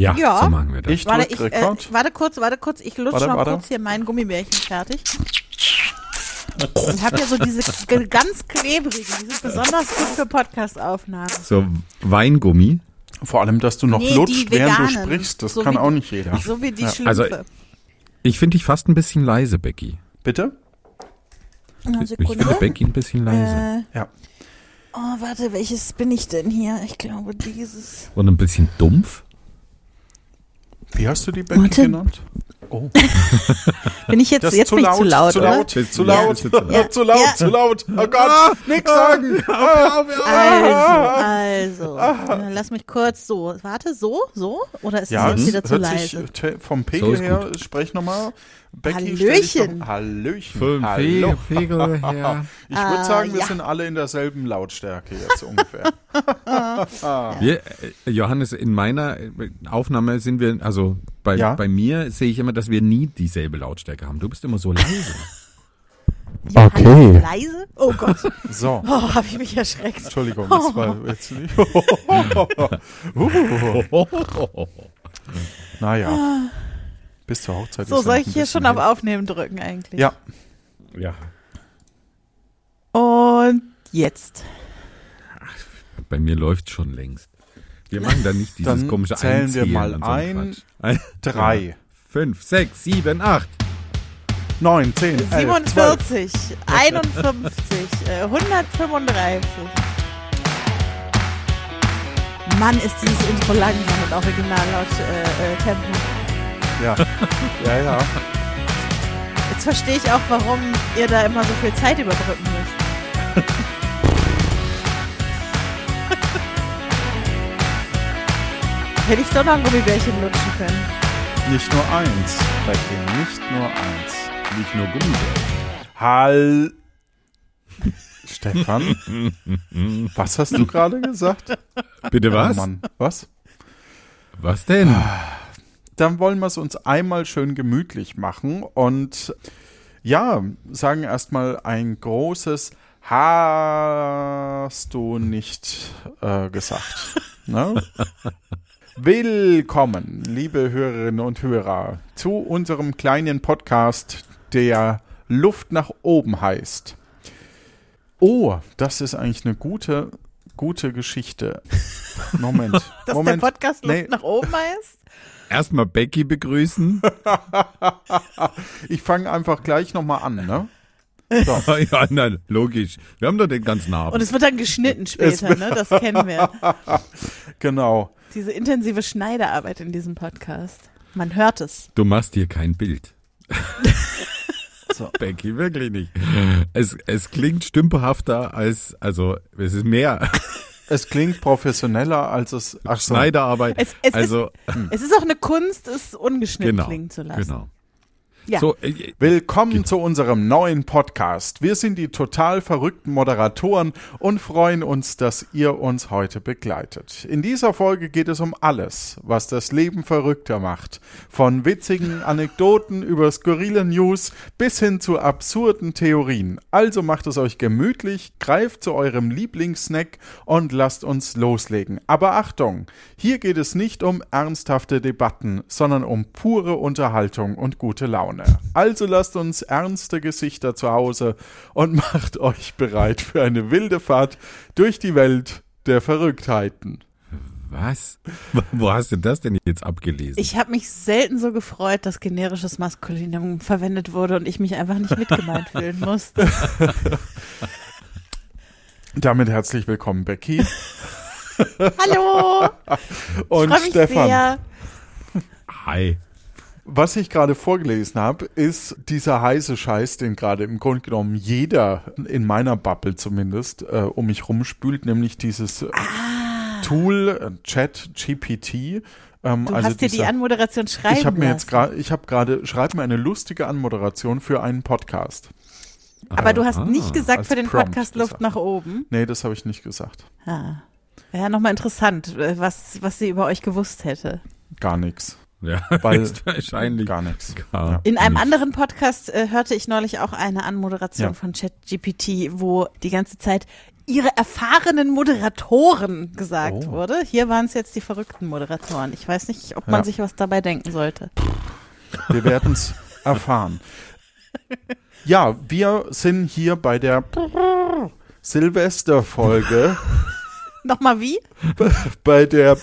Ja, Ja. so machen wir das. Ich Warte, ich, äh, warte kurz, warte kurz. Ich lutsche Warte, noch warte. kurz hier mein Gummibärchen fertig. Ich habe ja so diese ganz klebrigen, die sind besonders gut für Podcast-Aufnahmen. So, Weingummi. Vor allem, dass du noch Nee, lutscht, während du sprichst. Das So kann wie- auch nicht jeder. So wie die Ja. Schlümpfe. Also, Ich finde dich fast ein bisschen leise, Becky. Bitte? Eine Ich finde. Becky ein bisschen leise. Äh, Ja. oh, warte, welches bin ich denn hier? Ich glaube, dieses. Und ein bisschen dumpf. Wie hast du die Becky Warte. genannt? Oh, Bin ich jetzt, das jetzt zu bin laut, ich zu laut, zu oder? laut, Bist zu du- laut, Ja, zu laut, Ja. zu laut. Oh Gott, nix sagen. Also, also. äh, lass mich kurz so. Warte, so, so? Oder ist Ja, es es jetzt wieder zu hört sich leise? te- vom So Pegel ist her, sprech nochmal. Becky, Hallöchen. Doch, Hallöchen. Vom Hallo. Pegel her. Ich würde Ah, sagen, wir ja. sind alle in derselben Lautstärke jetzt ungefähr. Wir, äh, Johannes, in meiner äh, Aufnahme sind wir, also bei, Ja. bei mir sehe ich immer, dass wir nie dieselbe Lautstärke haben. Du bist immer so leise. Johannes Okay. Leise? Oh Gott. So, Oh, habe ich mich erschreckt. Entschuldigung, das war jetzt nicht. uh. Naja. Bis zur Hochzeit So, soll ich hier schon auf. Aufnehmen drücken eigentlich? Ja, ja. Und jetzt. Bei mir läuft schon längst. Wir machen da nicht dieses Dann komische zählen wir Einzählen mal so einen ein. Ein, drei, fünf, sechs, sieben, acht. neun, zehn, elf, zwölf. 47, 51, äh, 135. Mann, ist dieses Intro langsam und original laut äh, äh, Tempo. Ja, ja, ja. Jetzt verstehe ich auch, warum ihr da immer so viel Zeit überbrücken müsst. Hätte ich doch noch ein Gummibärchen lutschen können. Nicht nur eins, Becky, nicht nur eins. Nicht nur Gummibärchen. Hall. Stefan, was hast du gerade gesagt? Bitte was? Oh Mann, was? Was denn? Dann wollen wir es uns einmal schön gemütlich machen und ja, sagen erstmal ein großes Hast du nicht äh, gesagt. Ne? Willkommen, liebe Hörerinnen und Hörer, zu unserem kleinen Podcast, der Luft nach oben heißt. Oh, das ist eigentlich eine gute, gute Geschichte. Moment, Dass Moment. der Podcast Luft Nee. nach oben heißt? Erstmal Becky begrüßen. Ich fange einfach gleich nochmal an, ne? So. ja, nein, logisch. Wir haben doch den ganzen Abend. Und es wird dann geschnitten später, ne? Das kennen wir. Genau. Diese intensive Schneiderarbeit in diesem Podcast. Man hört es. Du machst hier kein Bild. So. Becky, wirklich nicht. Es, es klingt stümperhafter als, also, es ist mehr Es klingt professioneller als es. Ach so. Schneiderarbeit. Es, es, also, ist, es ist auch eine Kunst, es ungeschnitten genau. klingen zu lassen. Genau. Ja. So, äh, Willkommen zu unserem neuen Podcast. Wir sind die total verrückten Moderatoren und freuen uns, dass ihr uns heute begleitet. In dieser Folge geht es um alles, was das Leben verrückter macht. Von witzigen Anekdoten über skurrile News bis hin zu absurden Theorien. Also macht es euch gemütlich, greift zu eurem Lieblingssnack und lasst uns loslegen. Aber Achtung, hier geht es nicht um ernsthafte Debatten, sondern um pure Unterhaltung und gute Laune. Also lasst uns ernste Gesichter zu Hause und macht euch bereit für eine wilde Fahrt durch die Welt der Verrücktheiten. was? Wo hast du das denn jetzt abgelesen? Ich habe mich selten so gefreut, dass generisches Maskulinum verwendet wurde und ich mich einfach nicht mitgemeint fühlen musste. Damit herzlich willkommen, Becky Hallo! und Freue mich Stefan. sehr. Hi. Was ich gerade vorgelesen habe, ist dieser heiße Scheiß, den gerade im Grunde genommen jeder, in meiner Bubble zumindest, äh, um mich rumspült, nämlich dieses äh, Tool äh, Chat GPT. Ähm, Du also hast dir die dieser- Anmoderation schreiben Ich habe mir lassen. jetzt gerade, ich habe gerade, schreib mir eine lustige Anmoderation für einen Podcast. Aber du hast Ah, nicht gesagt für den Prompt Podcast Luft gesagt. nach oben. Nee, das habe ich nicht gesagt. Ah. Wäre ja nochmal interessant, äh, was, was sie über euch gewusst hätte. Gar nichts. Ja, Weil- wahrscheinlich. Gar nichts. Gar. In einem nicht. anderen Podcast äh, hörte ich neulich auch eine Anmoderation Ja. von ChatGPT, wo die ganze Zeit ihre erfahrenen Moderatoren gesagt Oh. wurde. Hier waren es jetzt die verrückten Moderatoren. Ich weiß nicht, ob man Ja. sich was dabei denken sollte. Wir werden es erfahren. Ja, wir sind hier bei der Silvesterfolge, Nochmal wie? bei der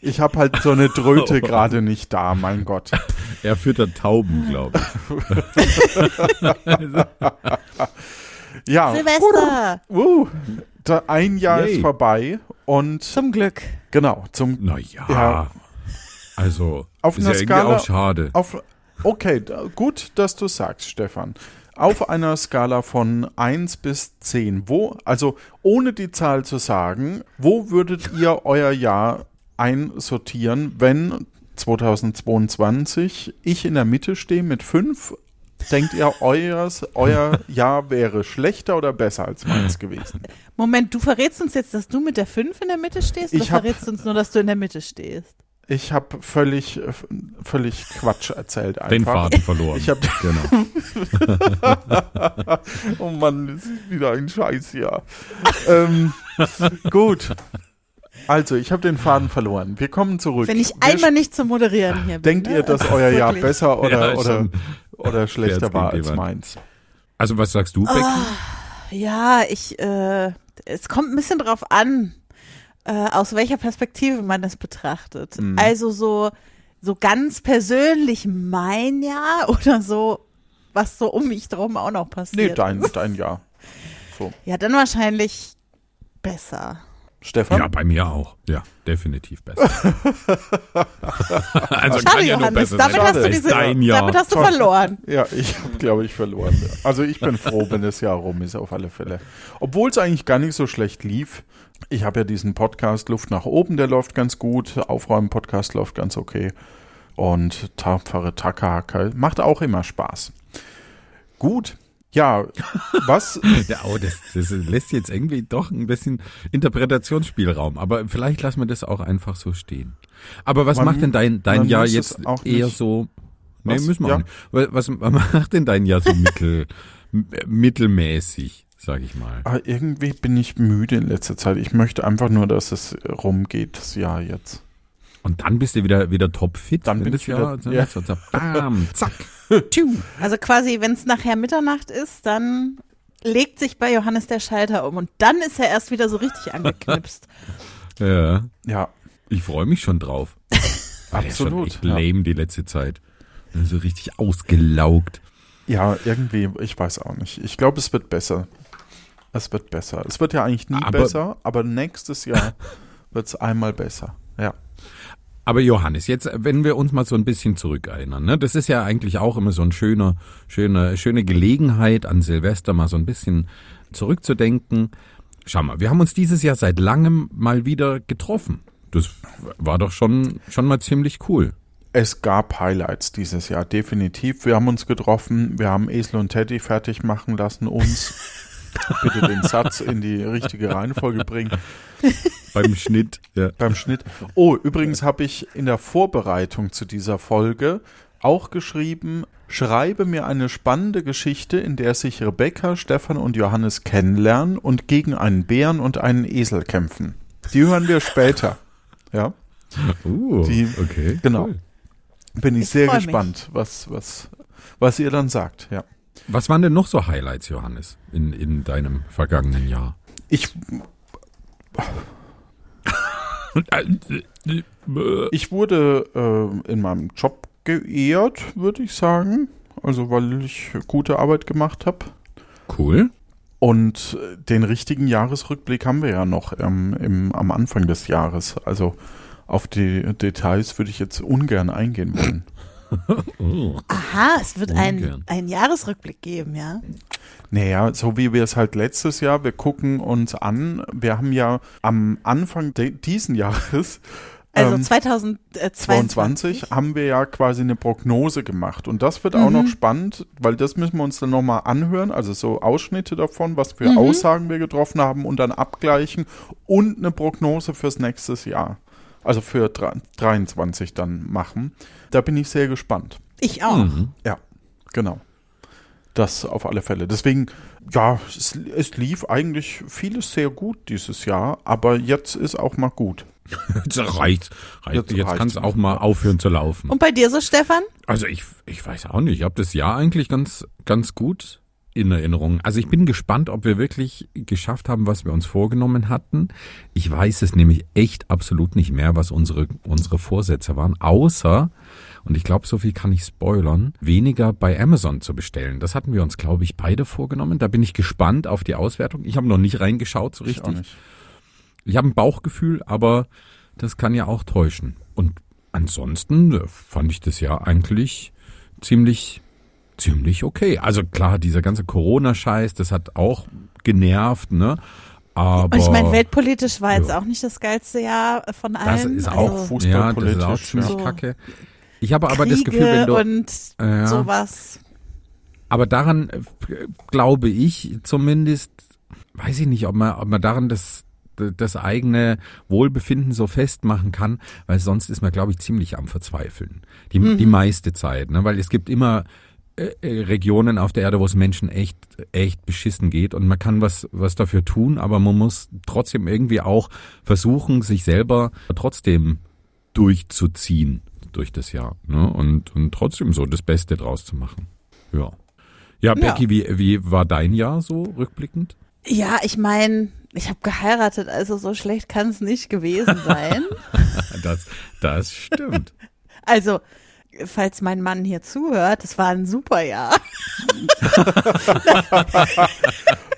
ich habe halt so eine Dröte gerade nicht da, mein Gott. Er füttert Tauben, glaube ich. Ja, Silvester! uh, da ein Jahr Yay. ist vorbei und Zum Glück. genau, zum Naja. Ja. Also, Auf ist einer ja Skala- auch schade. Auf, okay, da, gut, dass du sagst, Stefan. Auf einer Skala von 1 bis 10, wo, also ohne die Zahl zu sagen, wo würdet ihr euer Jahr einsortieren, wenn 2022 ich in der Mitte stehe mit 5? Denkt ihr, eures, euer Jahr wäre schlechter oder besser als meins gewesen? Moment, du verrätst uns jetzt, dass du mit der 5 in der Mitte stehst? Oder Ich hab- verrätst uns nur, dass du in der Mitte stehst? Ich habe völlig, völlig Quatsch erzählt einfach. Den Faden verloren. Ich hab- genau. Oh Mann, das ist wieder ein Scheißjahr. ähm, gut. Also, ich habe den Faden verloren. Wir kommen zurück. Wenn ich Wir einmal nicht zum Moderieren hier bin. Denkt ne? ihr, dass euer Jahr besser oder, Ja, oder, oder schlechter war als meins? Also, was sagst du, Becky? Ja, ich, äh, es kommt ein bisschen drauf an, äh, aus welcher Perspektive man es betrachtet. Mhm. Also so, so ganz persönlich mein Jahr oder so, was so um mich drum auch noch Nee, passiert. dein, dein Jahr. So. Ja, dann wahrscheinlich besser. Stefan? Ja, bei mir auch. Ja, definitiv besser. also Schade, kann ja nur Johannes, besser damit sein hast du diese, dein Jahr. damit hast du verloren. Ja, ich habe, glaube ich, verloren. Also ich bin froh, wenn das Jahr rum ist, auf alle Fälle. Obwohl es eigentlich gar nicht so schlecht lief. Ich habe ja diesen Podcast Luft nach oben, der läuft ganz gut. Aufräumen-Podcast läuft ganz okay. Und tapfere Takahaka macht auch immer Spaß. Gut. Ja, was? Ja, oh, das, das lässt jetzt irgendwie doch ein bisschen Interpretationsspielraum. Aber vielleicht lassen wir das auch einfach so stehen. Aber was Man- macht denn dein, dein Jahr jetzt auch eher nicht- so? Nee, Was? müssen wir Ja. Was, was macht denn dein Jahr so mittel, m- mittelmäßig, sag ich mal? Ah, irgendwie bin ich müde in letzter Zeit. Ich möchte einfach nur, dass es rumgeht, das Jahr jetzt. Und dann bist du wieder, wieder topfit. Dann bin ich wieder- ja. so, bam, zack. Also quasi, wenn es nachher Mitternacht ist, dann legt sich bei Johannes der Schalter um und dann ist er erst wieder so richtig angeknipst. Ja, Ja, ich freue mich schon drauf. Absolut, ja. lame die letzte Zeit. So richtig ausgelaugt. Ja, irgendwie, ich weiß auch nicht. Ich glaube, es wird besser. Es wird besser. Es wird ja eigentlich nie Aber- besser, aber nächstes Jahr wird es einmal besser. Ja. Aber Johannes, jetzt, wenn wir uns mal so ein bisschen zurückerinnern, ne, das ist ja eigentlich auch immer so ein schöner, schöne, schöne Gelegenheit an Silvester mal so ein bisschen zurückzudenken. Schau mal, wir haben uns dieses Jahr seit langem mal wieder getroffen. Das war doch schon, schon mal ziemlich cool. Es gab Highlights dieses Jahr, definitiv. Wir haben uns getroffen, wir haben Esel und Teddy fertig machen lassen, uns bitte den Satz in die richtige Reihenfolge bringen. Beim Schnitt. Ja. beim Schnitt. Oh, übrigens habe ich in der Vorbereitung zu dieser Folge auch geschrieben, schreibe mir eine spannende Geschichte, in der sich Rebecca, Stefan und Johannes kennenlernen und gegen einen Bären und einen Esel kämpfen. Die hören wir später. Ja, Uh, Die- okay. genau. cool. bin ich, Ich sehr mich. gespannt, was, was, was ihr dann sagt. Ja. Was waren denn noch so Highlights, Johannes, in, in deinem vergangenen Jahr? Ich, ich wurde äh, in meinem Job geehrt, würde ich sagen. Also, weil ich gute Arbeit gemacht habe. Cool. Und äh, den richtigen Jahresrückblick haben wir ja noch ähm, im, am Anfang des Jahres. Also auf die Details würde ich jetzt ungern eingehen wollen. Oh. Aha, es wird ein, Ungern. ein Jahresrückblick geben, ja? Naja, so wie wir es halt letztes Jahr, wir gucken uns an, wir haben ja am Anfang diesen Jahres Also ähm, 2022. 22 haben wir ja quasi eine Prognose gemacht. Und das wird auch noch Mhm. spannend, weil das müssen wir uns dann nochmal anhören, also so Ausschnitte davon, was für Mhm. Aussagen wir getroffen haben und dann abgleichen und eine Prognose fürs nächste Jahr. Also für dre- 23 dann machen. Da bin ich sehr gespannt. Ich auch. Mhm. Ja, genau. Das auf alle Fälle. Deswegen, ja, es, es lief eigentlich vieles sehr gut dieses Jahr, aber jetzt ist auch mal gut. Jetzt reicht. reicht. Jetzt Jetzt, kann es auch mal aufhören zu laufen. Und bei dir so, Stefan? Also ich, ich weiß auch nicht. Ich habe das Jahr eigentlich ganz, ganz gut in Erinnerung. Also ich bin gespannt, ob wir wirklich geschafft haben, was wir uns vorgenommen hatten. Ich weiß es nämlich echt absolut nicht mehr, was unsere, unsere Vorsätze waren, außer, und ich glaube, so viel kann ich spoilern, weniger bei Amazon zu bestellen. Das hatten wir uns, glaube ich, beide vorgenommen. Da bin ich gespannt auf die Auswertung. Ich habe noch nicht reingeschaut so Ich richtig. nicht. Ich habe ein Bauchgefühl, aber das kann ja auch täuschen. Und ansonsten äh, fand ich das ja eigentlich ziemlich, ziemlich okay. Also klar, dieser ganze Corona-Scheiß, das hat auch genervt, ne? Aber Und ich meine, weltpolitisch war jetzt Ja. auch nicht das geilste Jahr von allen. das ist auch also, ja, das ist auch fußballpolitisch, ziemlich ja. kacke. Ich habe aber Kriege das Gefühl, wenn du, und Ja. sowas. aber daran äh, glaube ich zumindest, weiß ich nicht, ob man, ob man daran das das eigene Wohlbefinden so festmachen kann, weil sonst ist man, glaube ich, ziemlich am Verzweifeln. Die, die meiste Zeit, ne? weil es gibt immer äh, äh, Regionen auf der Erde, wo es Menschen echt, echt beschissen geht und man kann was, was dafür tun, aber man muss trotzdem irgendwie auch versuchen, sich selber trotzdem durchzuziehen durch das Jahr ne? und, und trotzdem so das Beste draus zu machen. Ja. Ja, Becky, Wie, wie war dein Jahr so rückblickend? Ja, ich meine, ich habe geheiratet, also so schlecht kann es nicht gewesen sein. Das, das stimmt. also, falls mein Mann hier zuhört, das war ein super Jahr.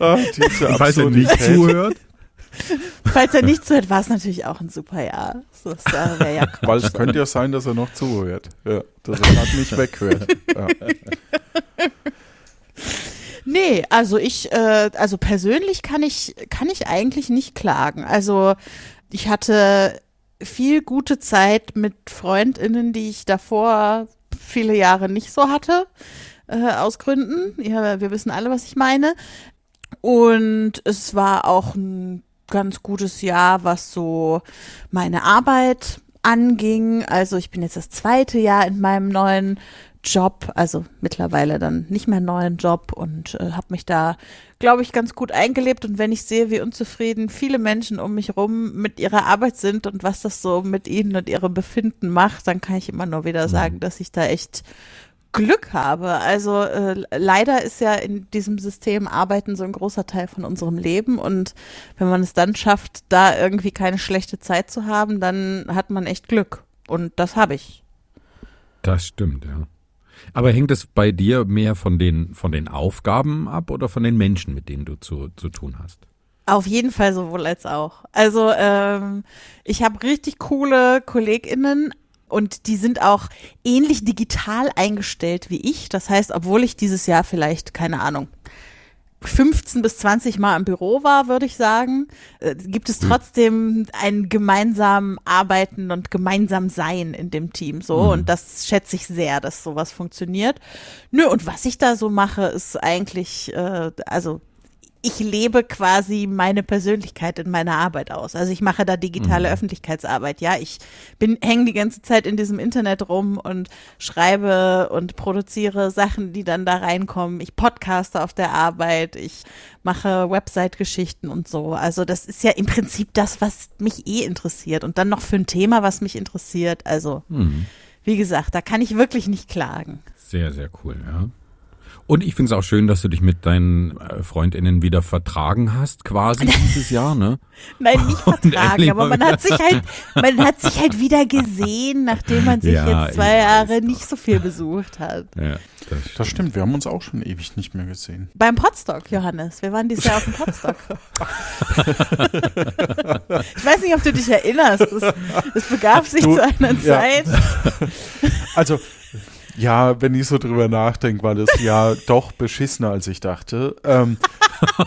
Ah, diese Falls er nicht zuhört. falls er nicht zuhört, war es natürlich auch ein super Jahr. So, das wäre ja Weil es könnte ja sein, dass er noch zuhört. Ja, dass er gerade nicht weghört. Ja. Nee, also ich, äh, also persönlich kann ich, kann ich eigentlich nicht klagen. Also ich hatte viel gute Zeit mit FreundInnen, die ich davor viele Jahre nicht so hatte, äh, aus Gründen. Ja, wir wissen alle, was ich meine. Und es war auch ein ganz gutes Jahr, was so meine Arbeit anging. Also ich bin jetzt das zweite Jahr in meinem neuen Job, also mittlerweile dann nicht mehr neuen Job und äh, habe mich da, glaube ich, ganz gut eingelebt. Und wenn ich sehe, wie unzufrieden viele Menschen um mich rum mit ihrer Arbeit sind und was das so mit ihnen und ihrem Befinden macht, dann kann ich immer nur wieder sagen, dass ich da echt Glück habe. Also äh, leider ist ja in diesem System Arbeiten so ein großer Teil von unserem Leben und wenn man es dann schafft, da irgendwie keine schlechte Zeit zu haben, dann hat man echt Glück und das habe ich. Das stimmt, ja. Aber hängt es bei dir mehr von den, von den Aufgaben ab oder von den Menschen, mit denen du zu, zu tun hast? Auf jeden Fall sowohl als auch. Also ähm, ich habe richtig coole KollegInnen und die sind auch ähnlich digital eingestellt wie ich. Das heißt, obwohl ich dieses Jahr vielleicht, keine Ahnung, 15 bis 20 Mal im Büro war, würde ich sagen, äh, gibt es trotzdem ein gemeinsam Arbeiten und gemeinsam Sein in dem Team so? Und das schätze ich sehr, dass sowas funktioniert. Nö, und was ich da so mache, ist eigentlich, äh, also ich lebe quasi meine Persönlichkeit in meiner Arbeit aus. Also ich mache da digitale Öffentlichkeitsarbeit. Ja, ich bin hänge die ganze Zeit in diesem Internet rum und schreibe und produziere Sachen, die dann da reinkommen. Ich podcaste auf der Arbeit. Ich mache Website-Geschichten und so. Also das ist ja im Prinzip das, was mich eh interessiert. Und dann noch für ein Thema, was mich interessiert. Also wie gesagt, da kann ich wirklich nicht klagen. Sehr, sehr cool, ja. Und ich finde es auch schön, dass du dich mit deinen äh, FreundInnen wieder vertragen hast, quasi dieses Jahr, ne? Nein, nicht vertragen, aber man hat sich halt, man hat sich halt wieder gesehen, nachdem man sich Ja, jetzt zwei Jahre doch. nicht so viel besucht hat. Ja, das Das stimmt, wir haben uns auch schon ewig nicht mehr gesehen. Beim Podstock, Johannes. Wir waren dieses Jahr auf dem Podstock. ich weiß nicht, ob du dich erinnerst. Es, es begab sich Du- zu einer ja. Zeit. Also, ja, wenn ich so drüber nachdenke, war das ja doch beschissener, als ich dachte. Ähm,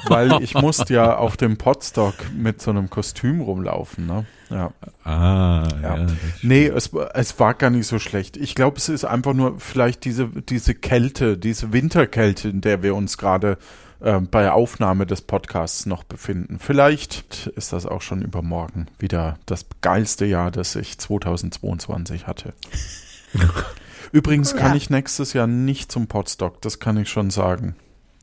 weil ich musste ja auf dem Podstock mit so einem Kostüm rumlaufen, ne? Ja. Ah, ja. Ja. Nee, es, war- es war gar nicht so schlecht. Ich glaube, es ist einfach nur vielleicht diese, diese Kälte, diese Winterkälte, in der wir uns gerade äh, bei Aufnahme des Podcasts noch befinden. Vielleicht ist das auch schon übermorgen wieder das geilste Jahr, das ich 2022 hatte. Übrigens kann Ja. ich nächstes Jahr nicht zum Podstock, das kann ich schon sagen.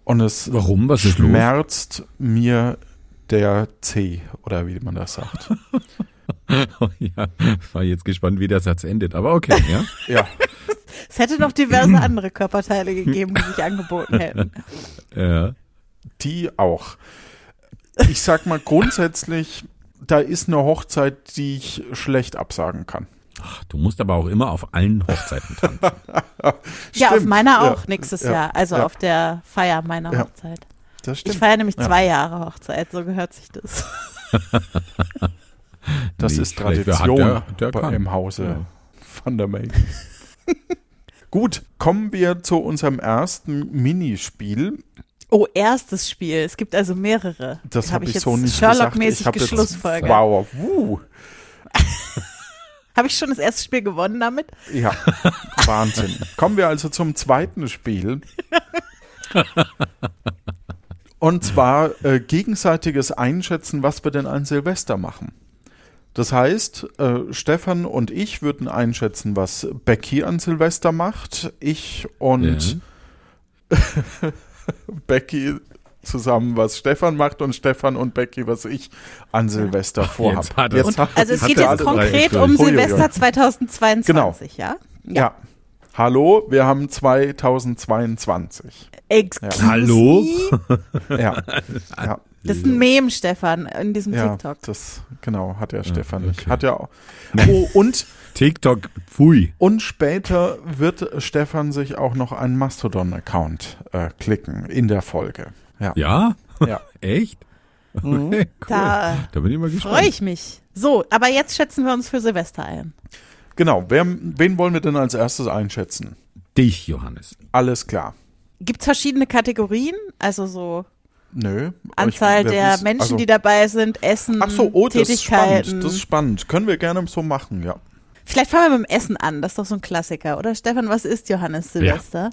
Und es Warum? Was ist los? schmerzt mir der C oder wie man das sagt. ja, war jetzt gespannt, wie der Satz endet. Aber okay, ja. Ja, Es hätte noch diverse andere Körperteile gegeben, die sich angeboten hätten. ja. die auch. Ich sag mal grundsätzlich, da ist eine Hochzeit, die ich schlecht absagen kann. Ach, du musst aber auch immer auf allen Hochzeiten tanzen. Ja, auf meiner ja, auch nächstes ja, Jahr. Also ja. auf der Feier meiner Ja, Hochzeit. Das Ich stimmt. feiere nämlich Ja. zwei Jahre Hochzeit, so gehört sich das. Das Nicht ist Tradition der- der bei, im Hause Ja. von der May. Gut, kommen wir zu unserem ersten Minispiel. Oh, erstes Spiel. Es gibt also mehrere. Das Hab habe ich, jetzt so nicht gesagt. Sherlock-mäßig Ich habe jetzt, geschlussfolgert. wow, uh, Habe ich schon das erste Spiel gewonnen damit? ja, Wahnsinn. Kommen wir also zum zweiten Spiel. Und zwar äh, gegenseitiges Einschätzen, was wir denn an Silvester machen. Das heißt, äh, Stefan und ich würden einschätzen, was Becky an Silvester macht. Ich und Becky zusammen, was Stefan macht und Stefan und Becky, was ich an Silvester vorhabe. Jetzt hat Und, hat- also es geht jetzt konkret um. Silvester 2022, ja? ja. Hallo, wir haben 2022. Excuse Hallo? me? Ja. ja. Das ist ein Meme, Stefan, in diesem Ja, TikTok. das genau hat ja Stefan nicht. okay. Hat ja auch. Oh, und TikTok, pfui. und später wird Stefan sich auch noch einen Mastodon-Account äh, klicken in der Folge. Ja. Ja? Ja. Echt? Okay, cool. Da Da bin ich mal gespannt. freue ich mich. So, aber jetzt schätzen wir uns für Silvester ein. Genau. Wer, wen wollen wir denn als erstes einschätzen? Dich, Johannes. Alles klar. Gibt es verschiedene Kategorien? Also so Nö. ich- Anzahl der wies- Menschen, also- die dabei sind, Essen, Ach so, oh, das ist spannend. Tätigkeiten. Das ist spannend. Können wir gerne so machen, ja. Vielleicht fangen wir mit dem Essen an. Das ist doch so ein Klassiker, oder Stefan? Was ist Johannes Silvester?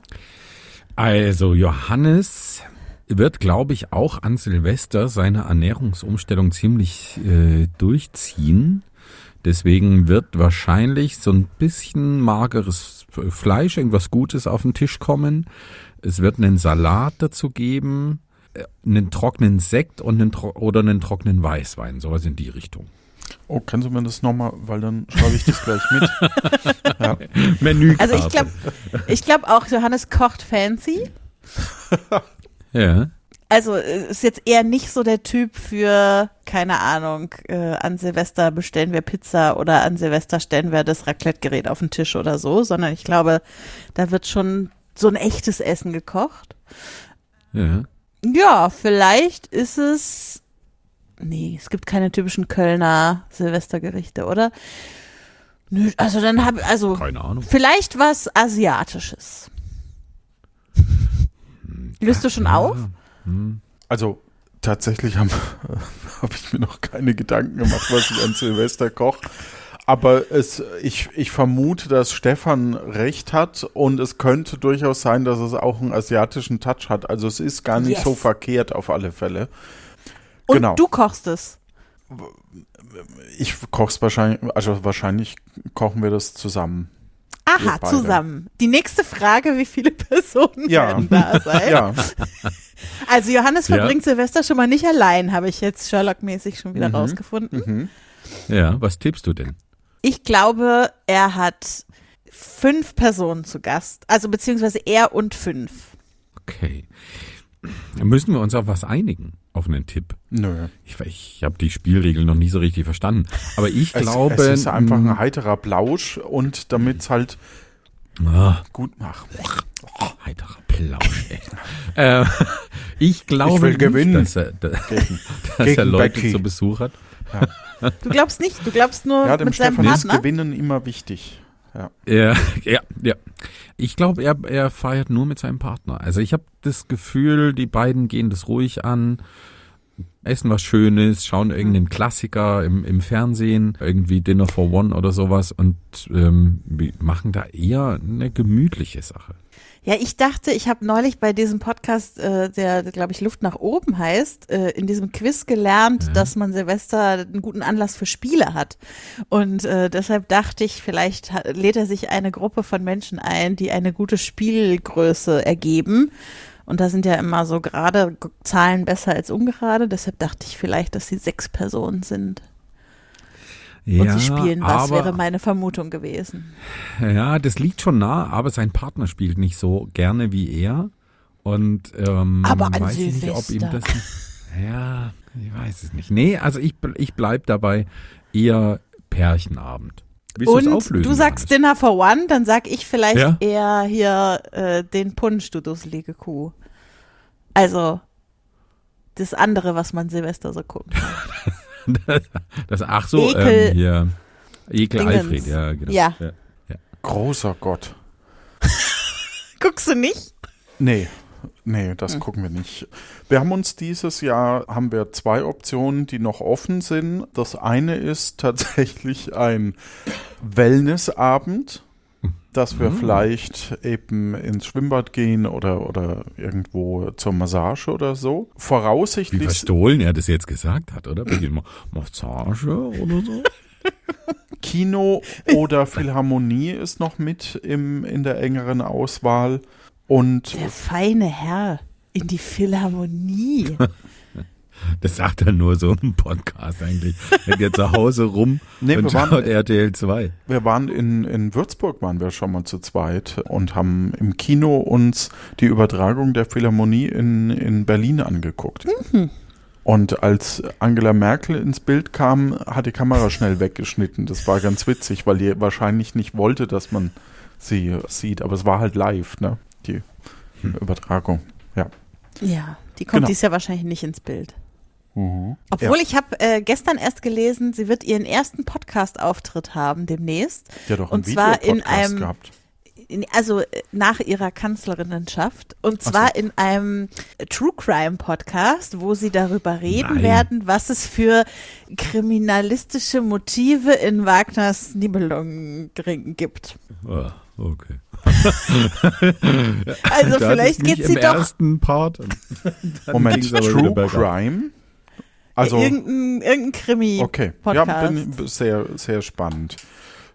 Also, Johannes wird, glaube ich, auch an Silvester seine Ernährungsumstellung ziemlich äh, durchziehen. Deswegen wird wahrscheinlich so ein bisschen mageres Fleisch, irgendwas Gutes auf den Tisch kommen. Es wird einen Salat dazu geben, äh, einen trockenen Sekt und einen tro oder einen trockenen Weißwein, sowas in die Richtung. Oh, kannst du mir das nochmal, weil dann schreibe ich das gleich mit. ja. Menükarte. Also ich glaube ich glaub auch, Johannes kocht fancy. Ja. Also äh, ist jetzt eher nicht so der Typ für, keine Ahnung, äh, an Silvester bestellen wir Pizza oder an Silvester stellen wir das Raclette-Gerät auf den Tisch oder so, sondern ich glaube, da wird schon so ein echtes Essen gekocht. Ja. Ja, vielleicht ist es. Nee, es gibt keine typischen Kölner Silvestergerichte, oder? Nö, also dann habe also Keine Ahnung. vielleicht was Asiatisches. Löst du schon auf? Also tatsächlich habe hab ich mir noch keine Gedanken gemacht, was ich an Silvester koche. Aber es, ich, ich vermute, dass Stefan recht hat und es könnte durchaus sein, dass es auch einen asiatischen Touch hat. Also es ist gar nicht Yes. so verkehrt auf alle Fälle. Und genau. du kochst es. Ich koche es wahrscheinlich, also wahrscheinlich kochen wir das zusammen. Aha, zusammen. Die nächste Frage, wie viele Personen Ja. werden da sein? Ja, Also Johannes Ja. verbringt Silvester schon mal nicht allein, habe ich jetzt Sherlock-mäßig schon wieder Mhm. rausgefunden. mhm. Ja, was tippst du denn? Ich glaube, er hat fünf Personen zu Gast. Also beziehungsweise er und fünf. Okay. Dann müssen wir uns auf was einigen, auf einen Tipp. nö. Ich, ich habe die Spielregeln noch nie so richtig verstanden. Aber ich Es, glaube. es ist einfach ein heiterer Blausch und damit es halt ah, gut macht. heiterer Plausch. ey. äh, ich glaube Ich will nicht, gewinnen. dass er, dass Gegen, er gegen Leute Becky. zu Besuch hat. Du glaubst nicht, du glaubst nur Ja, dem mit seinem Stefan ist Partner. Gewinnen immer wichtig. Ja. Ja, ja, ja. Ich glaube, er, er feiert nur mit seinem Partner. Also ich habe das Gefühl, die beiden gehen das ruhig an, essen was Schönes, schauen irgendeinen Klassiker im, im Fernsehen, irgendwie Dinner for One oder sowas und ähm, machen da eher eine gemütliche Sache. Ja, ich dachte, ich habe neulich bei diesem Podcast, äh, der, glaube ich, Luft nach oben heißt, äh, in diesem Quiz gelernt, dass man Silvester einen guten Anlass für Spiele hat. Und äh, deshalb dachte ich, vielleicht hat, lädt er sich eine Gruppe von Menschen ein, die eine gute Spielgröße ergeben. Und da sind ja immer so gerade Zahlen besser als ungerade. Deshalb dachte ich vielleicht, dass sie sechs Personen sind. Und sie spielen was, aber, wäre meine Vermutung gewesen. Ja, das liegt schon nah, aber sein Partner spielt nicht so gerne wie er. Und ähm, Aber an weiß ich nicht, ob ihm Silvester. das. Ja, ich weiß es nicht. Nee, also ich, ich bleib dabei eher Pärchenabend. Willst Und du sagst? Dinner for One, dann sag ich vielleicht Ja? eher hier äh, den Punsch, du dusselige Kuh. Also das andere, was man Silvester so guckt. das, ach so, Ekel- ähm, hier. Ekel Dingens. Alfred, ja, genau. Ja. Großer Gott. Guckst du nicht? Nee, nee, das Hm. gucken wir nicht. Wir haben uns dieses Jahr, haben wir zwei Optionen, die noch offen sind. Das eine ist tatsächlich ein Wellnessabend, dass wir Mhm. vielleicht eben ins Schwimmbad gehen oder, oder irgendwo zur Massage oder so. Wie Voraussichtlich verstohlen er das jetzt gesagt hat, oder? Massage oder so? Kino oder Philharmonie ist noch mit im, in der engeren Auswahl. Und Der feine Herr in die Philharmonie. Das sagt er nur so im Podcast eigentlich. Wenn ihr zu Hause rum Nee, und wir waren- schaut RTL 2. Wir waren in, in Würzburg, waren wir schon mal zu zweit und haben im Kino uns die Übertragung der Philharmonie in, in Berlin angeguckt. Und als Angela Merkel ins Bild kam, hat die Kamera schnell weggeschnitten. Das war ganz witzig, weil die wahrscheinlich nicht wollte, dass man sie sieht. Aber es war halt live, ne? Die Übertragung. Ja. ja, die kommt Genau. dies Jahr wahrscheinlich nicht ins Bild. Obwohl ich habe äh, gestern erst gelesen, sie wird ihren ersten Podcast-Auftritt haben demnächst. Hat auch Und zwar in einem- gehabt. In, also äh, nach ihrer Kanzlerinnenschaft. Und so. zwar in einem True Crime Podcast, wo sie darüber reden Nein. werden, was es für kriminalistische Motive in Wagners Nibelungen gibt. Ah, okay. Also Da vielleicht geht sie im doch ersten Part. Moment, True. Crime? Also, irgendein, irgendein Krimi. okay. Ja, Podcast. bin sehr, sehr spannend.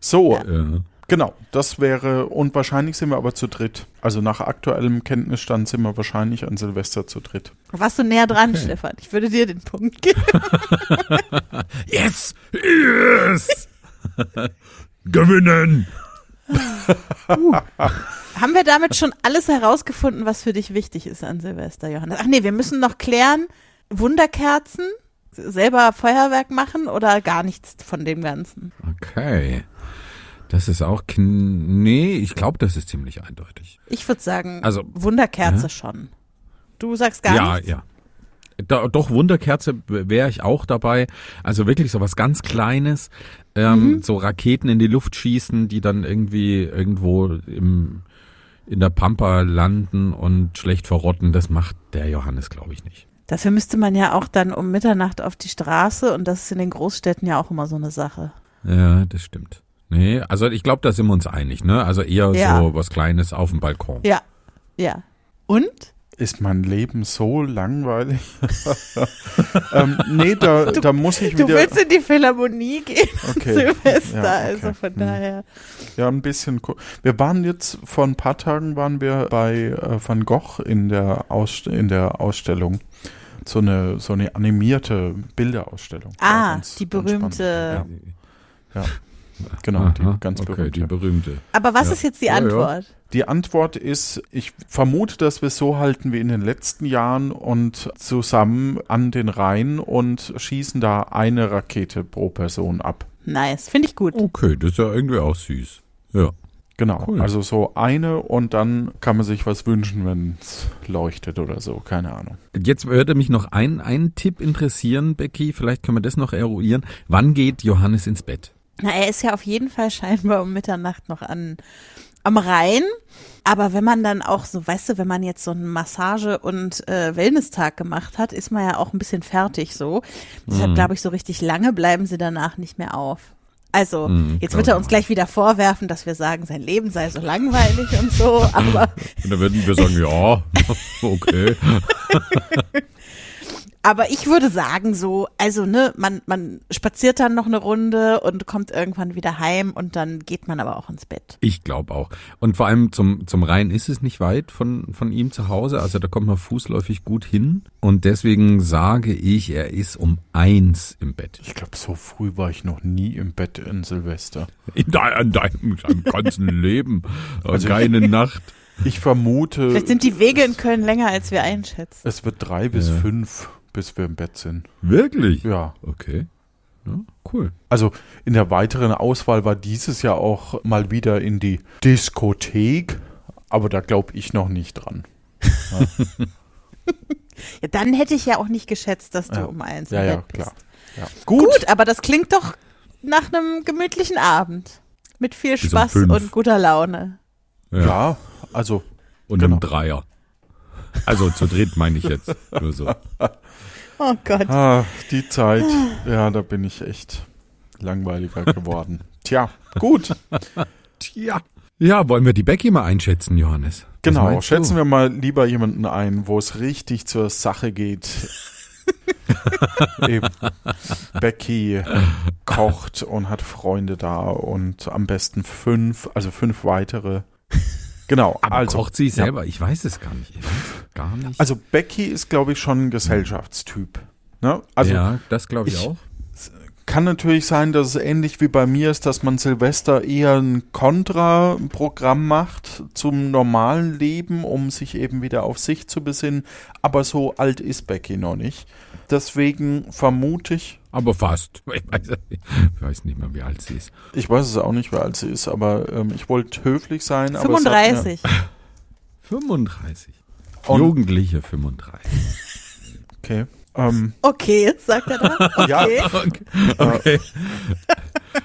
So, Ja. Genau, das wäre, und wahrscheinlich sind wir aber zu dritt. Also nach aktuellem Kenntnisstand sind wir wahrscheinlich an Silvester zu dritt. Warst du näher dran, Stefan? Ich würde dir den Punkt geben. Yes! Yes! Gewinnen! Haben wir damit schon alles herausgefunden, was für dich wichtig ist an Silvester, Johannes? Ach nee, wir müssen noch klären, Wunderkerzen, selber Feuerwerk machen oder gar nichts von dem Ganzen? Okay. Das ist auch, kn nee, ich glaube, das ist ziemlich eindeutig. Ich würde sagen, Also, Wunderkerze ja. schon. Du sagst gar ja, nichts? ja. Da, doch, Wunderkerze wäre ich auch dabei. Also wirklich so was ganz Kleines. Ähm, Mhm. So Raketen in die Luft schießen, die dann irgendwie irgendwo im, in der Pampa landen und schlecht verrotten. Das macht der Johannes, glaube ich, nicht. Dafür müsste man ja auch dann um Mitternacht auf die Straße und das ist in den Großstädten ja auch immer so eine Sache. Ja, das stimmt. Nee, also ich glaube, da sind wir uns einig, ne? Also eher Ja. so was Kleines auf dem Balkon. Ja, ja. Und? Ist mein Leben so langweilig? ähm, nee, da, da muss ich Du wieder. willst in die Philharmonie gehen, Okay. Silvester, Ja, okay. also von Hm. daher. Ja, ein bisschen. Wir waren jetzt vor ein paar Tagen waren wir bei äh, Van Gogh in der Ausst in der Ausstellung. So eine so eine animierte Bilderausstellung. Ah, ganz- die ganz berühmte. Ja, genau, Aha, die ganz okay, berühmte. die berühmte. Aber was Ja. ist jetzt die Ja, ja. Antwort? Die Antwort ist, ich vermute, dass wir es so halten wie in den letzten Jahren und zusammen an den Rhein und schießen da eine Rakete pro Person ab. Nice, finde ich gut. Okay, das ist ja irgendwie auch süß. Ja. Genau, Cool. also so eine und dann kann man sich was wünschen, wenn es leuchtet oder so, keine Ahnung. Jetzt würde mich noch ein, ein Tipp interessieren, Becky. Vielleicht können wir das noch eruieren. Wann geht Johannes ins Bett? Na, er ist ja auf jeden Fall scheinbar um Mitternacht noch an, am Rhein. Aber wenn man dann auch so, weißt du, wenn man jetzt so einen Massage- und äh, Wellness-Tag gemacht hat, ist man ja auch ein bisschen fertig so. Deshalb Mhm. glaube ich, so richtig lange bleiben sie danach nicht mehr auf. Also, Mhm, jetzt wird er uns gleich wieder vorwerfen, dass wir sagen, sein Leben sei so langweilig und so, aber Und dann würden wir sagen, ja, okay. Aber ich würde sagen so, also ne, man, man spaziert dann noch eine Runde und kommt irgendwann wieder heim und dann geht man aber auch ins Bett. Ich glaube auch. Und vor allem zum, zum Rhein ist es nicht weit von, von ihm zu Hause. Also da kommt man fußläufig gut hin. Und deswegen sage ich, er ist um eins im Bett. Ich glaube, so früh war ich noch nie im Bett in Silvester. In deinem, deinem, deinem ganzen Leben. Also Keine Nacht. Ich vermute, Vielleicht sind die Wege in Köln länger, als wir einschätzen. es wird drei bis Ja. fünf, bis wir im Bett sind. Wirklich? Ja. Okay. Ja, cool. Also in der weiteren Auswahl war dieses Jahr auch mal wieder in die Diskothek, aber da glaube ich noch nicht dran. Ja, dann hätte ich ja auch nicht geschätzt, dass du Ja. um eins im Ja, ja, Bett bist. klar. Ja. Gut. Gut, aber das klingt doch nach einem gemütlichen Abend. Mit viel Bis um Spaß fünf. und guter Laune. Ja. Ja, also Und genau. einem Dreier. Also zu dritt meine ich jetzt. Nur so. Oh Gott. ah, die Zeit, ja, da bin ich echt langweiliger geworden. Tja, gut. Tja. Ja, wollen wir die Becky mal einschätzen, Johannes? Was Genau, schätzen du? wir mal lieber jemanden ein, wo es richtig zur Sache geht. Eben. Becky kocht und hat Freunde da und am besten fünf, also fünf weitere. Genau, Aber also, kocht sie ja. selber? Ich weiß es gar nicht. Ich weiß es gar nicht. also Becky ist, glaube ich, schon ein Gesellschaftstyp. Ne? Also ja, das glaube ich, ich- auch. Kann natürlich sein, dass es ähnlich wie bei mir ist, dass man Silvester eher ein Kontraprogramm macht zum normalen Leben, um sich eben wieder auf sich zu besinnen. Aber so alt ist Becky noch nicht. Deswegen vermute ich, Aber fast. Ich weiß, ich weiß nicht mehr, wie alt sie ist. ich weiß es auch nicht, wie alt sie ist, aber ähm, ich wollte höflich sein. Aber es hat 35. 35. Und- Jugendliche 35. Mir, okay. Ähm, Okay, sagt er da. Okay. Ja. Okay. okay.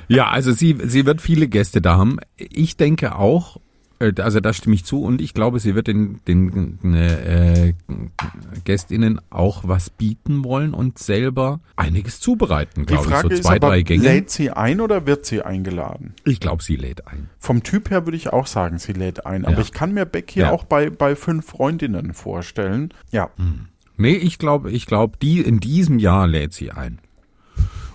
ja, also sie, sie wird viele Gäste da haben. Ich denke auch, äh, also da stimme ich zu und ich glaube, sie wird den, den äh, GästInnen auch was bieten wollen und selber einiges zubereiten, die glaube ich. Frage So ist zwei, aber, drei Gänge. lädt sie ein oder wird sie eingeladen? Ich glaube, sie lädt ein. Vom Typ her würde ich auch sagen, sie lädt ein. Ja. Aber ich kann mir Becky Ja. auch bei, bei fünf Freundinnen vorstellen. Ja, Nee, ich glaube, ich glaube, die in diesem Jahr lädt sie ein.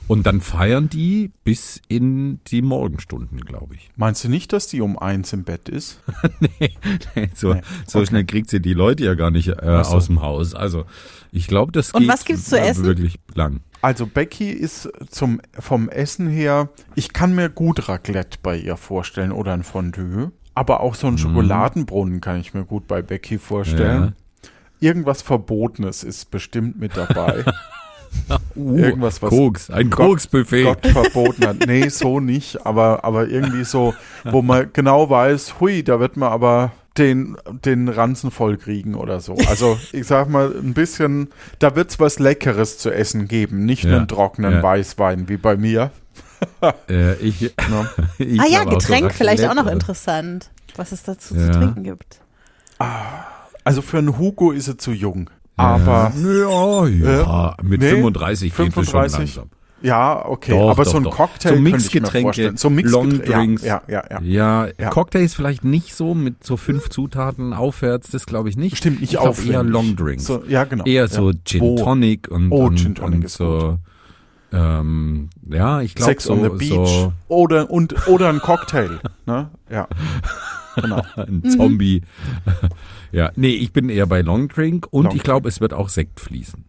Und dann feiern die bis in die Morgenstunden, glaube ich. Meinst du nicht, dass die um eins im Bett ist? nee, nee, so, Nee, so okay. schnell kriegt sie die Leute ja gar nicht äh, so. aus dem Haus. Also ich glaube, das Und geht was gibt's zu äh, essen? wirklich lang. Also Becky ist zum, vom Essen her, ich kann mir gut Raclette bei ihr vorstellen oder ein Fondue. Aber auch Mhm. so einen Schokoladenbrunnen kann ich mir gut bei Becky vorstellen. Irgendwas Verbotenes ist bestimmt mit dabei. Uh, Irgendwas, was Koks, ein Koksbuffet. Gott verboten hat. Nee, so nicht, aber, aber irgendwie so, wo man genau weiß, hui, da wird man aber den, den Ranzen voll kriegen oder so. Also ich sag mal, ein bisschen, da wird's was Leckeres zu essen geben, nicht Ja, einen trockenen ja. Weißwein wie bei mir. Äh, ich, Ne? ich Ah ja, auch so Getränk vielleicht auch noch interessant, was es dazu Ja. zu trinken gibt. Also für einen Hugo ist er zu jung. Aber Ja, ja, mit nee, 35 geht es schon 35. langsam. ja, okay. Doch, aber doch, so ein doch. Cocktail So Mixgetränke. So Mixgetränke, Longdrinks. Ja, ja, ja. ja. Ja, Ja. Cocktails vielleicht nicht so mit so fünf Zutaten aufwärts, das glaube ich nicht. Stimmt, nicht aufwendig. eher Longdrinks. So, ja, genau. Eher so Gin Tonic und, Oh, und, Gin Tonic und ist so. Ähm, ja, ich glaube Sex so, on the Beach so oder und oder ein Cocktail, ne? Ja. Genau. ein Zombie. ja, nee, ich bin eher bei Longdrink und Longdrink. ich glaube, es wird auch Sekt fließen.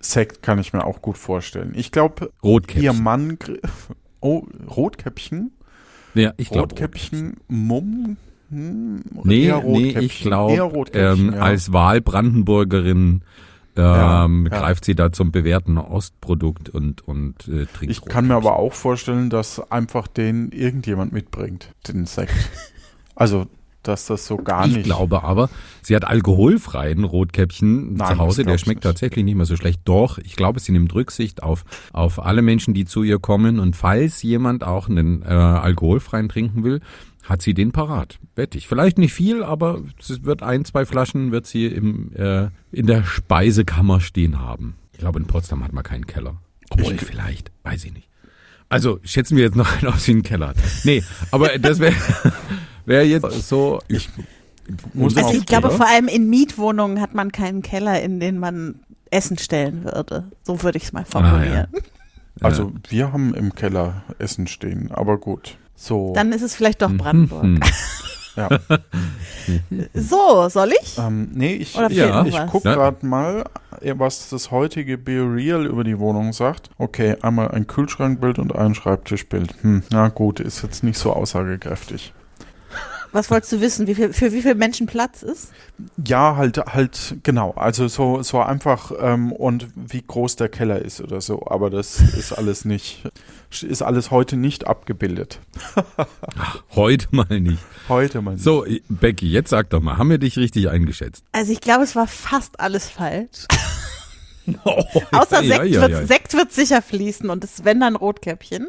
Sekt kann ich mir auch gut vorstellen. Ich glaube, Rotkäppchen. ihr Mann Oh, Rotkäppchen? ja, ich glaube Rotkäppchen Mumm? Hm, Nee, nee, Rotkäppchen. ich glaube, Rotkäppchen, ähm, ja. als Wahlbrandenburgerin ähm, Ja, ja. greift sie da zum bewährten Ostprodukt und, und äh, trinkt Ich kann mir Rotkäppchen. aber auch vorstellen, dass einfach den irgendjemand mitbringt, den Sekt. Also, dass das so gar Ich nicht. glaube aber, sie hat alkoholfreien Rotkäppchen Nein, zu Hause. Der ich schmeckt nicht. tatsächlich nicht mehr so schlecht. Doch, ich glaube, sie nimmt Rücksicht auf, auf alle Menschen, die zu ihr kommen. Und falls jemand auch einen äh, alkoholfreien trinken will, hat sie den parat. Wette ich. Vielleicht nicht viel, aber es wird ein, zwei Flaschen wird sie im, äh, in der Speisekammer stehen haben. Ich glaube, in Potsdam hat man keinen Keller. Obwohl, Ich- vielleicht. Weiß ich nicht. Also, schätzen wir jetzt noch einen aus wie einen Keller. hat. Nee, aber das wäre wär jetzt so. Ich muss Also auch- ich glaube, oder? vor allem in Mietwohnungen hat man keinen Keller, in den man Essen stellen würde. So würde ich es mal formulieren. Ah, Also wir haben im Keller Essen stehen, aber gut. So, Dann ist es vielleicht doch Brandenburg. Mhm. ja. So, soll ich? ähm, nee, ich, Oder ich, ich gucke Ja. gerade mal, äh, was das heutige Be Real über die Wohnung sagt. Okay, einmal ein Kühlschrankbild und ein Schreibtischbild. Hm, na gut, ist jetzt nicht so aussagekräftig. Was wolltest du wissen? Wie viel, für wie viele Menschen Platz ist? Ja, halt, halt, genau. Also so, so einfach ähm, und wie groß der Keller ist oder so. Aber das ist alles nicht, ist alles heute nicht abgebildet. Heute mal nicht. Heute mal. nicht. So, Becky, jetzt sag doch mal, haben wir dich richtig eingeschätzt? Also ich glaube, es war fast alles falsch. Oh, Außer ja, Sekt, ja, wird, ja. Sekt wird sicher fließen und es wenn dann Rotkäppchen.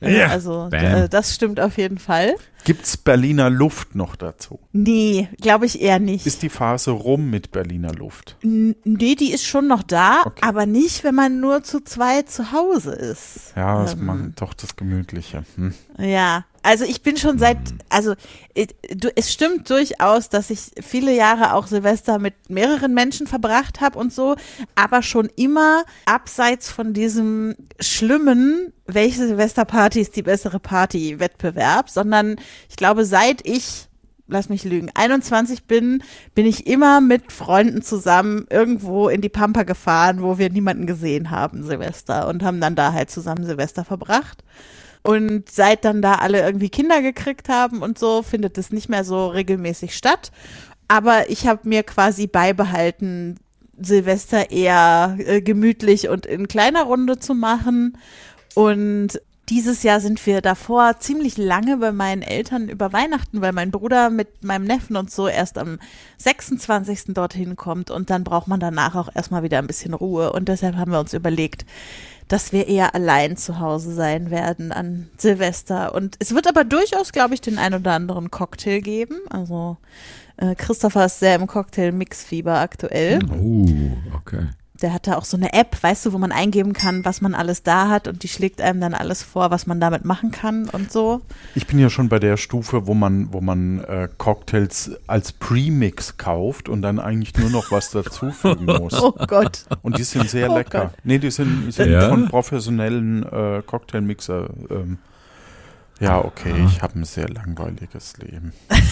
Ja, Also äh, das stimmt auf jeden Fall. Gibt's Berliner Luft noch dazu? Nee, glaube ich eher nicht. Ist die Phase rum mit Berliner Luft? N- Nee, die ist schon noch da, Okay. aber nicht, wenn man nur zu zweit zu Hause ist. Ja, das Ähm, macht doch das Gemütliche. Hm. Ja, also ich bin schon seit, also äh, du, es stimmt durchaus, dass ich viele Jahre auch Silvester mit mehreren Menschen verbracht habe und so, aber schon immer abseits von diesem schlimmen, welche Silvesterparty ist die bessere Party Wettbewerb, sondern ich glaube, seit ich lass mich lügen, 21 bin, bin ich immer mit Freunden zusammen irgendwo in die Pampa gefahren, wo wir niemanden gesehen haben, Silvester, und haben dann da halt zusammen Silvester verbracht. Und seit dann da alle irgendwie Kinder gekriegt haben und so, findet es nicht mehr so regelmäßig statt. Aber ich habe mir quasi beibehalten, Silvester eher äh, gemütlich und in kleiner Runde zu machen. Und dieses Jahr sind wir davor ziemlich lange bei meinen Eltern über Weihnachten, weil mein Bruder mit meinem Neffen und so erst am 26. dorthin kommt und dann braucht man danach auch erstmal wieder ein bisschen Ruhe. Und deshalb haben wir uns überlegt, dass wir eher allein zu Hause sein werden an Silvester. Und es wird aber durchaus, glaube ich, den ein oder anderen Cocktail geben. Also äh, Christopher ist sehr im Cocktail-Mix-Fieber aktuell. Oh, okay. Der hat da auch so eine App, weißt du, wo man eingeben kann, was man alles da hat und die schlägt einem dann alles vor, was man damit machen kann und so. Ich bin ja schon bei der Stufe, wo man, wo man äh, Cocktails als Premix kauft und dann eigentlich nur noch was dazufügen muss. Oh Gott. Und die sind sehr Oh lecker. Gott. Nee, die sind, sind Ja? von professionellen äh, Cocktailmixer. Ähm, ja, okay, ich habe ein sehr langweiliges Leben.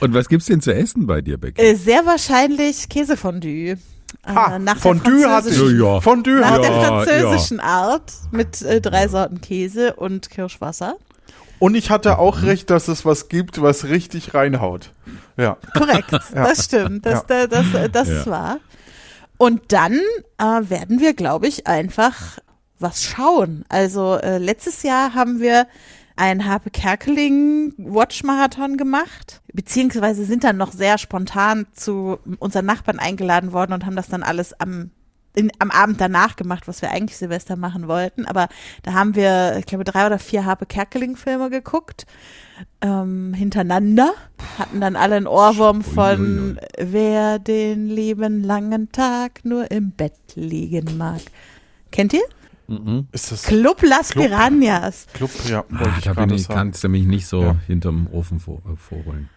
Und was gibt's denn zu essen bei dir, Becky? Äh, sehr wahrscheinlich Käsefondue. Ha, Äh, nach Fondue der hatte ich. französischen, Ja, ja. Fondue nach der Ja, französischen Art mit äh, drei Sorten Käse und Kirschwasser. Und ich hatte auch recht, dass es was gibt, was richtig reinhaut. Ja. Korrekt, das stimmt, das, das, das, das Ja. ist wahr. Und dann äh, werden wir, glaube ich, einfach was schauen. Also äh, letztes Jahr haben wir einen Harpe Kerkeling Watch Marathon gemacht, beziehungsweise sind dann noch sehr spontan zu unseren Nachbarn eingeladen worden und haben das dann alles am in, am Abend danach gemacht, was wir eigentlich Silvester machen wollten. Aber da haben wir, ich glaube, drei oder vier Harpe Kerkeling-Filme geguckt, ähm, hintereinander. Hatten dann alle einen Ohrwurm von Wer den lieben langen Tag nur im Bett liegen mag. Kennt ihr? Mhm. Ist das Club Las Club. Piranhas. Club? Ja, wollte Ah, ich da bin ich, kannst du mich nicht so Ja. hinterm Ofen vor, äh, vorholen.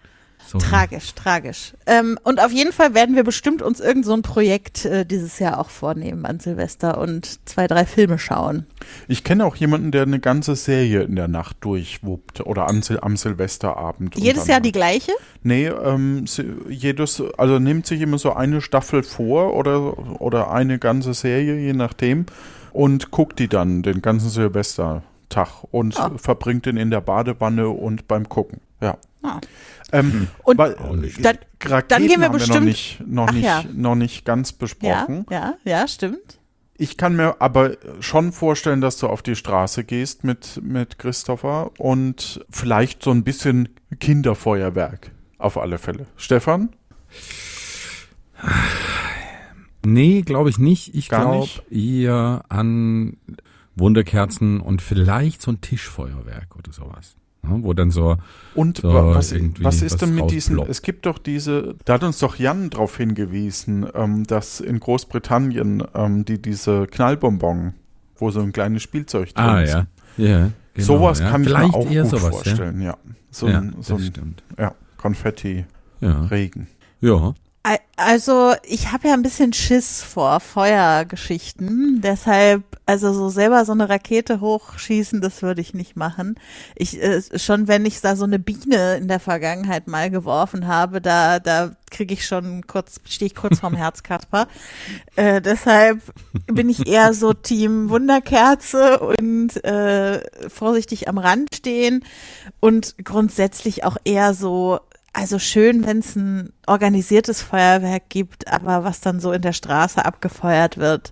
So. Tragisch, tragisch. Ähm, und auf jeden Fall werden wir bestimmt uns irgend so ein Projekt äh, dieses Jahr auch vornehmen an Silvester und zwei, drei Filme schauen. Ich kenne auch jemanden, der eine ganze Serie in der Nacht durchwuppt oder an, Sil- am Silvesterabend. Jedes Jahr die gleiche? Nee, ähm, jedes, also nimmt sich immer so eine Staffel vor oder, oder eine ganze Serie, je nachdem, und guckt die dann den ganzen Silvestertag und Ah. verbringt den in der Badewanne und beim Gucken. Ja. Ah. Ähm, Und weil, dann- Raketen dann gehen wir haben wir noch bestimmt- nicht, noch, Ach nicht, ja. noch nicht ganz Ja, besprochen. ja, ja, stimmt. Ich kann mir aber schon vorstellen, dass du auf die Straße gehst mit, mit Christopher und vielleicht so ein bisschen Kinderfeuerwerk. Auf alle Fälle. Stefan? Nee, glaube ich nicht. Ich glaube eher an Wunderkerzen und vielleicht so ein Tischfeuerwerk oder sowas. Ja, wo dann so, Und So, wa- was, was ist was denn mit diesen, es gibt doch diese, da hat uns doch Jan darauf hingewiesen, ähm, dass in Großbritannien ähm, die diese Knallbonbon, wo so ein kleines Spielzeug drin ah ist. ja, ja, genau, sowas ja. kann ich vielleicht mir auch eher gut sowas, vorstellen, ja. So Ja, ja ein, so ein ja, Konfetti-Regen. Ja, ja. Also ich habe ja ein bisschen Schiss vor Feuergeschichten, deshalb also so selber so eine Rakete hochschießen, das würde ich nicht machen. Ich äh, schon wenn ich da so eine Biene in der Vergangenheit mal geworfen habe, da da kriege ich schon kurz stehe ich kurz vorm Herzkasper. Äh, deshalb bin ich eher so Team Wunderkerze und äh, vorsichtig am Rand stehen und grundsätzlich auch eher so also schön, wenn es ein organisiertes Feuerwerk gibt, aber was dann so in der Straße abgefeuert wird,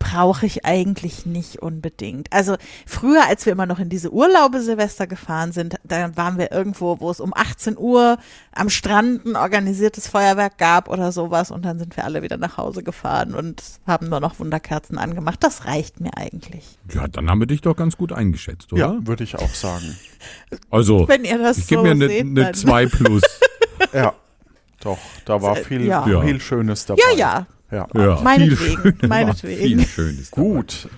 brauche ich eigentlich nicht unbedingt. Also früher, als wir immer noch in diese Urlaube Silvester gefahren sind, da waren wir irgendwo, wo es um 18 Uhr am Strand ein organisiertes Feuerwerk gab oder sowas und dann sind wir alle wieder nach Hause gefahren und haben nur noch Wunderkerzen angemacht. Das reicht mir eigentlich. Ja, dann haben wir dich doch ganz gut eingeschätzt, oder? Ja, würde ich auch sagen. Also, Wenn ihr das ich gebe so mir eine ne dann- 2 plus. Ja, doch, da war viel, Ja. viel Schönes dabei. Ja, ja. Ja. Ja, Meinetwegen, viel Schönes, meinetwegen. Viel Schönes. Gut.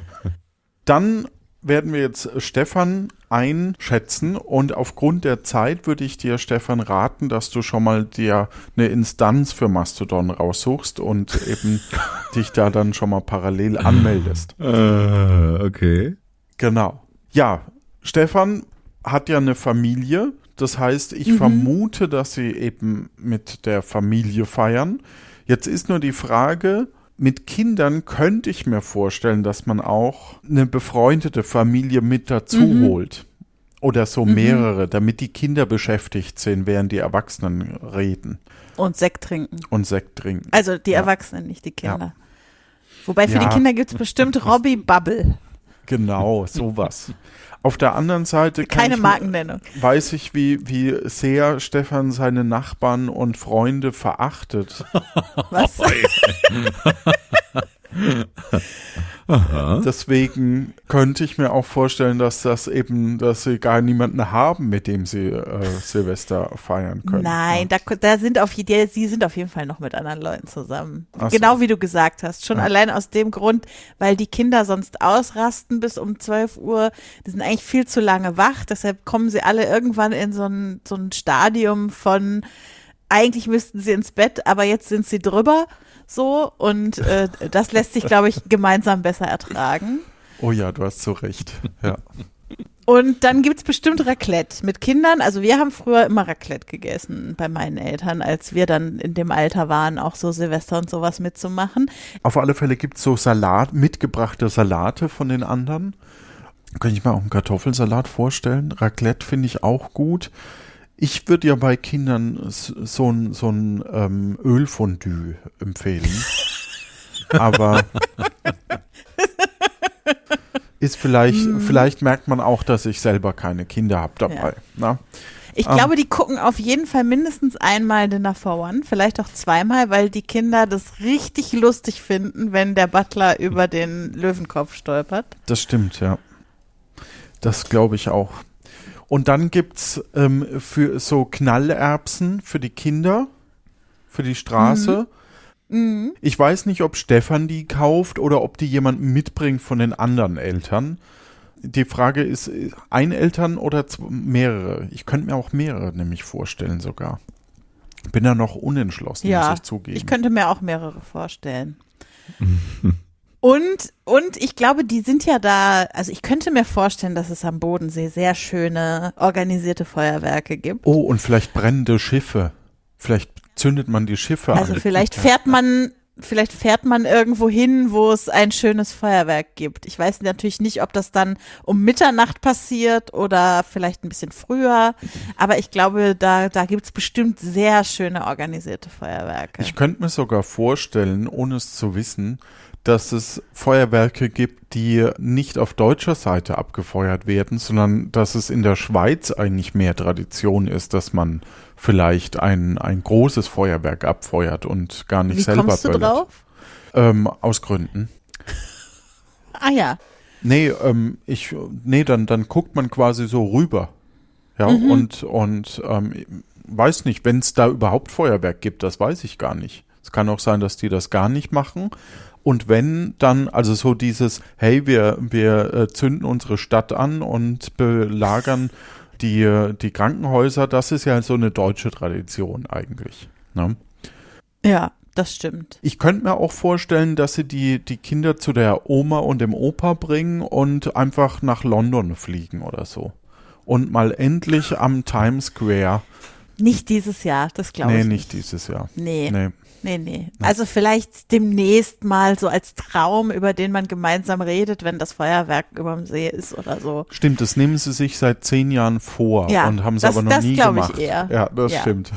Dann werden wir jetzt Stefan einschätzen und aufgrund der Zeit würde ich dir, Stefan, raten, dass du schon mal dir eine Instanz für Mastodon raussuchst und eben dich da dann schon mal parallel anmeldest. Äh, okay. Genau. Ja, Stefan hat ja eine Familie. Das heißt, ich vermute, dass sie eben mit der Familie feiern. Jetzt ist nur die Frage, mit Kindern könnte ich mir vorstellen, dass man auch eine befreundete Familie mit dazu holt. Oder so mehrere, damit die Kinder beschäftigt sind, während die Erwachsenen reden Und Sekt trinken. und Sekt trinken. Also die Ja. Erwachsenen, nicht die Kinder. Wobei für Ja. die Kinder gibt's bestimmt Robbie Bubble. Genau, sowas. Auf der anderen Seite Keine ich mir- Markennennung. weiß ich, wie, wie sehr Stefan seine Nachbarn und Freunde verachtet. Was? Deswegen könnte ich mir auch vorstellen, dass das eben, dass sie gar niemanden haben, mit dem sie äh, Silvester feiern können. Nein, da, da sind auf die, sie sind auf jeden Fall noch mit anderen Leuten zusammen. Ach so. Genau wie du gesagt hast. Schon Ja. allein aus dem Grund, weil die Kinder sonst ausrasten bis um 12 Uhr. Die sind eigentlich viel zu lange wach. Deshalb kommen sie alle irgendwann in so ein, so ein Stadium von, eigentlich müssten sie ins Bett, aber jetzt sind sie drüber. So. Und äh, das lässt sich, glaube ich, gemeinsam besser ertragen. Oh ja, du hast so recht. Ja. Und dann gibt's bestimmt Raclette mit Kindern. Also wir haben früher immer Raclette gegessen bei meinen Eltern, als wir dann in dem Alter waren, auch so Silvester und sowas mitzumachen. Auf alle Fälle gibt es so Salat, mitgebrachte Salate von den anderen. Könnte ich mir auch einen Kartoffelsalat vorstellen. Raclette finde ich auch gut. Ich würde ja bei Kindern so ein, so ein ähm, Ölfondue empfehlen. Aber ist vielleicht, vielleicht merkt man auch, dass ich selber keine Kinder habe dabei. Na? Ich Ähm. glaube, die gucken auf jeden Fall mindestens einmal Dinner for One, vielleicht auch zweimal, weil die Kinder das richtig lustig finden, wenn der Butler über den Löwenkopf stolpert. Das stimmt, ja. Das glaube ich auch. Und dann gibt's ähm, für so Knallerbsen für die Kinder, für die Straße. Ich weiß nicht, ob Stefan die kauft oder ob die jemand mitbringt von den anderen Eltern. Die Frage ist, ein Eltern oder mehrere? Ich könnte mir auch mehrere nämlich vorstellen sogar. Bin da noch unentschlossen, Ja, muss ich zugeben. ich könnte mir auch mehrere vorstellen. Und, und ich glaube, die sind ja da, also ich könnte mir vorstellen, dass es am Bodensee sehr schöne organisierte Feuerwerke gibt. oh, und vielleicht brennende Schiffe. Vielleicht zündet man die Schiffe an. Also vielleicht fährt man, vielleicht fährt man irgendwo hin, wo es ein schönes Feuerwerk gibt. Ich weiß natürlich nicht, ob das dann um Mitternacht passiert oder vielleicht ein bisschen früher. Aber ich glaube, da, da gibt's bestimmt sehr schöne organisierte Feuerwerke. Ich könnte mir sogar vorstellen, ohne es zu wissen, dass es Feuerwerke gibt, die nicht auf deutscher Seite abgefeuert werden, sondern dass es in der Schweiz eigentlich mehr Tradition ist, dass man vielleicht ein, ein großes Feuerwerk abfeuert und gar nicht Wie selber kommst du böllert. drauf? Ähm, aus Gründen. Ah ja. Nee, ähm, ich, nee, dann, dann guckt man quasi so rüber. Ja, und, und ähm, weiß nicht, wenn es da überhaupt Feuerwerk gibt, das weiß ich gar nicht. Es kann auch sein, dass die das gar nicht machen. Und wenn dann, also so dieses, hey, wir, wir äh, zünden unsere Stadt an und belagern die, äh, die Krankenhäuser, das ist ja so eine deutsche Tradition eigentlich. Ne? Ja, das stimmt. Ich könnte mir auch vorstellen, dass sie die, die Kinder zu der Oma und dem Opa bringen und einfach nach London fliegen oder so. Und mal endlich am Times Square. Nicht dieses Jahr, das glaube Nee, ich nicht dieses Jahr. Nee. Nee. Nee, nee. Also vielleicht demnächst mal so als Traum, über den man gemeinsam redet, wenn das Feuerwerk über dem See ist oder so. Stimmt, das nehmen sie sich seit zehn Jahren vor Ja, und haben es aber noch das nie glaub ich gemacht. eher. Ja, das Ja. stimmt.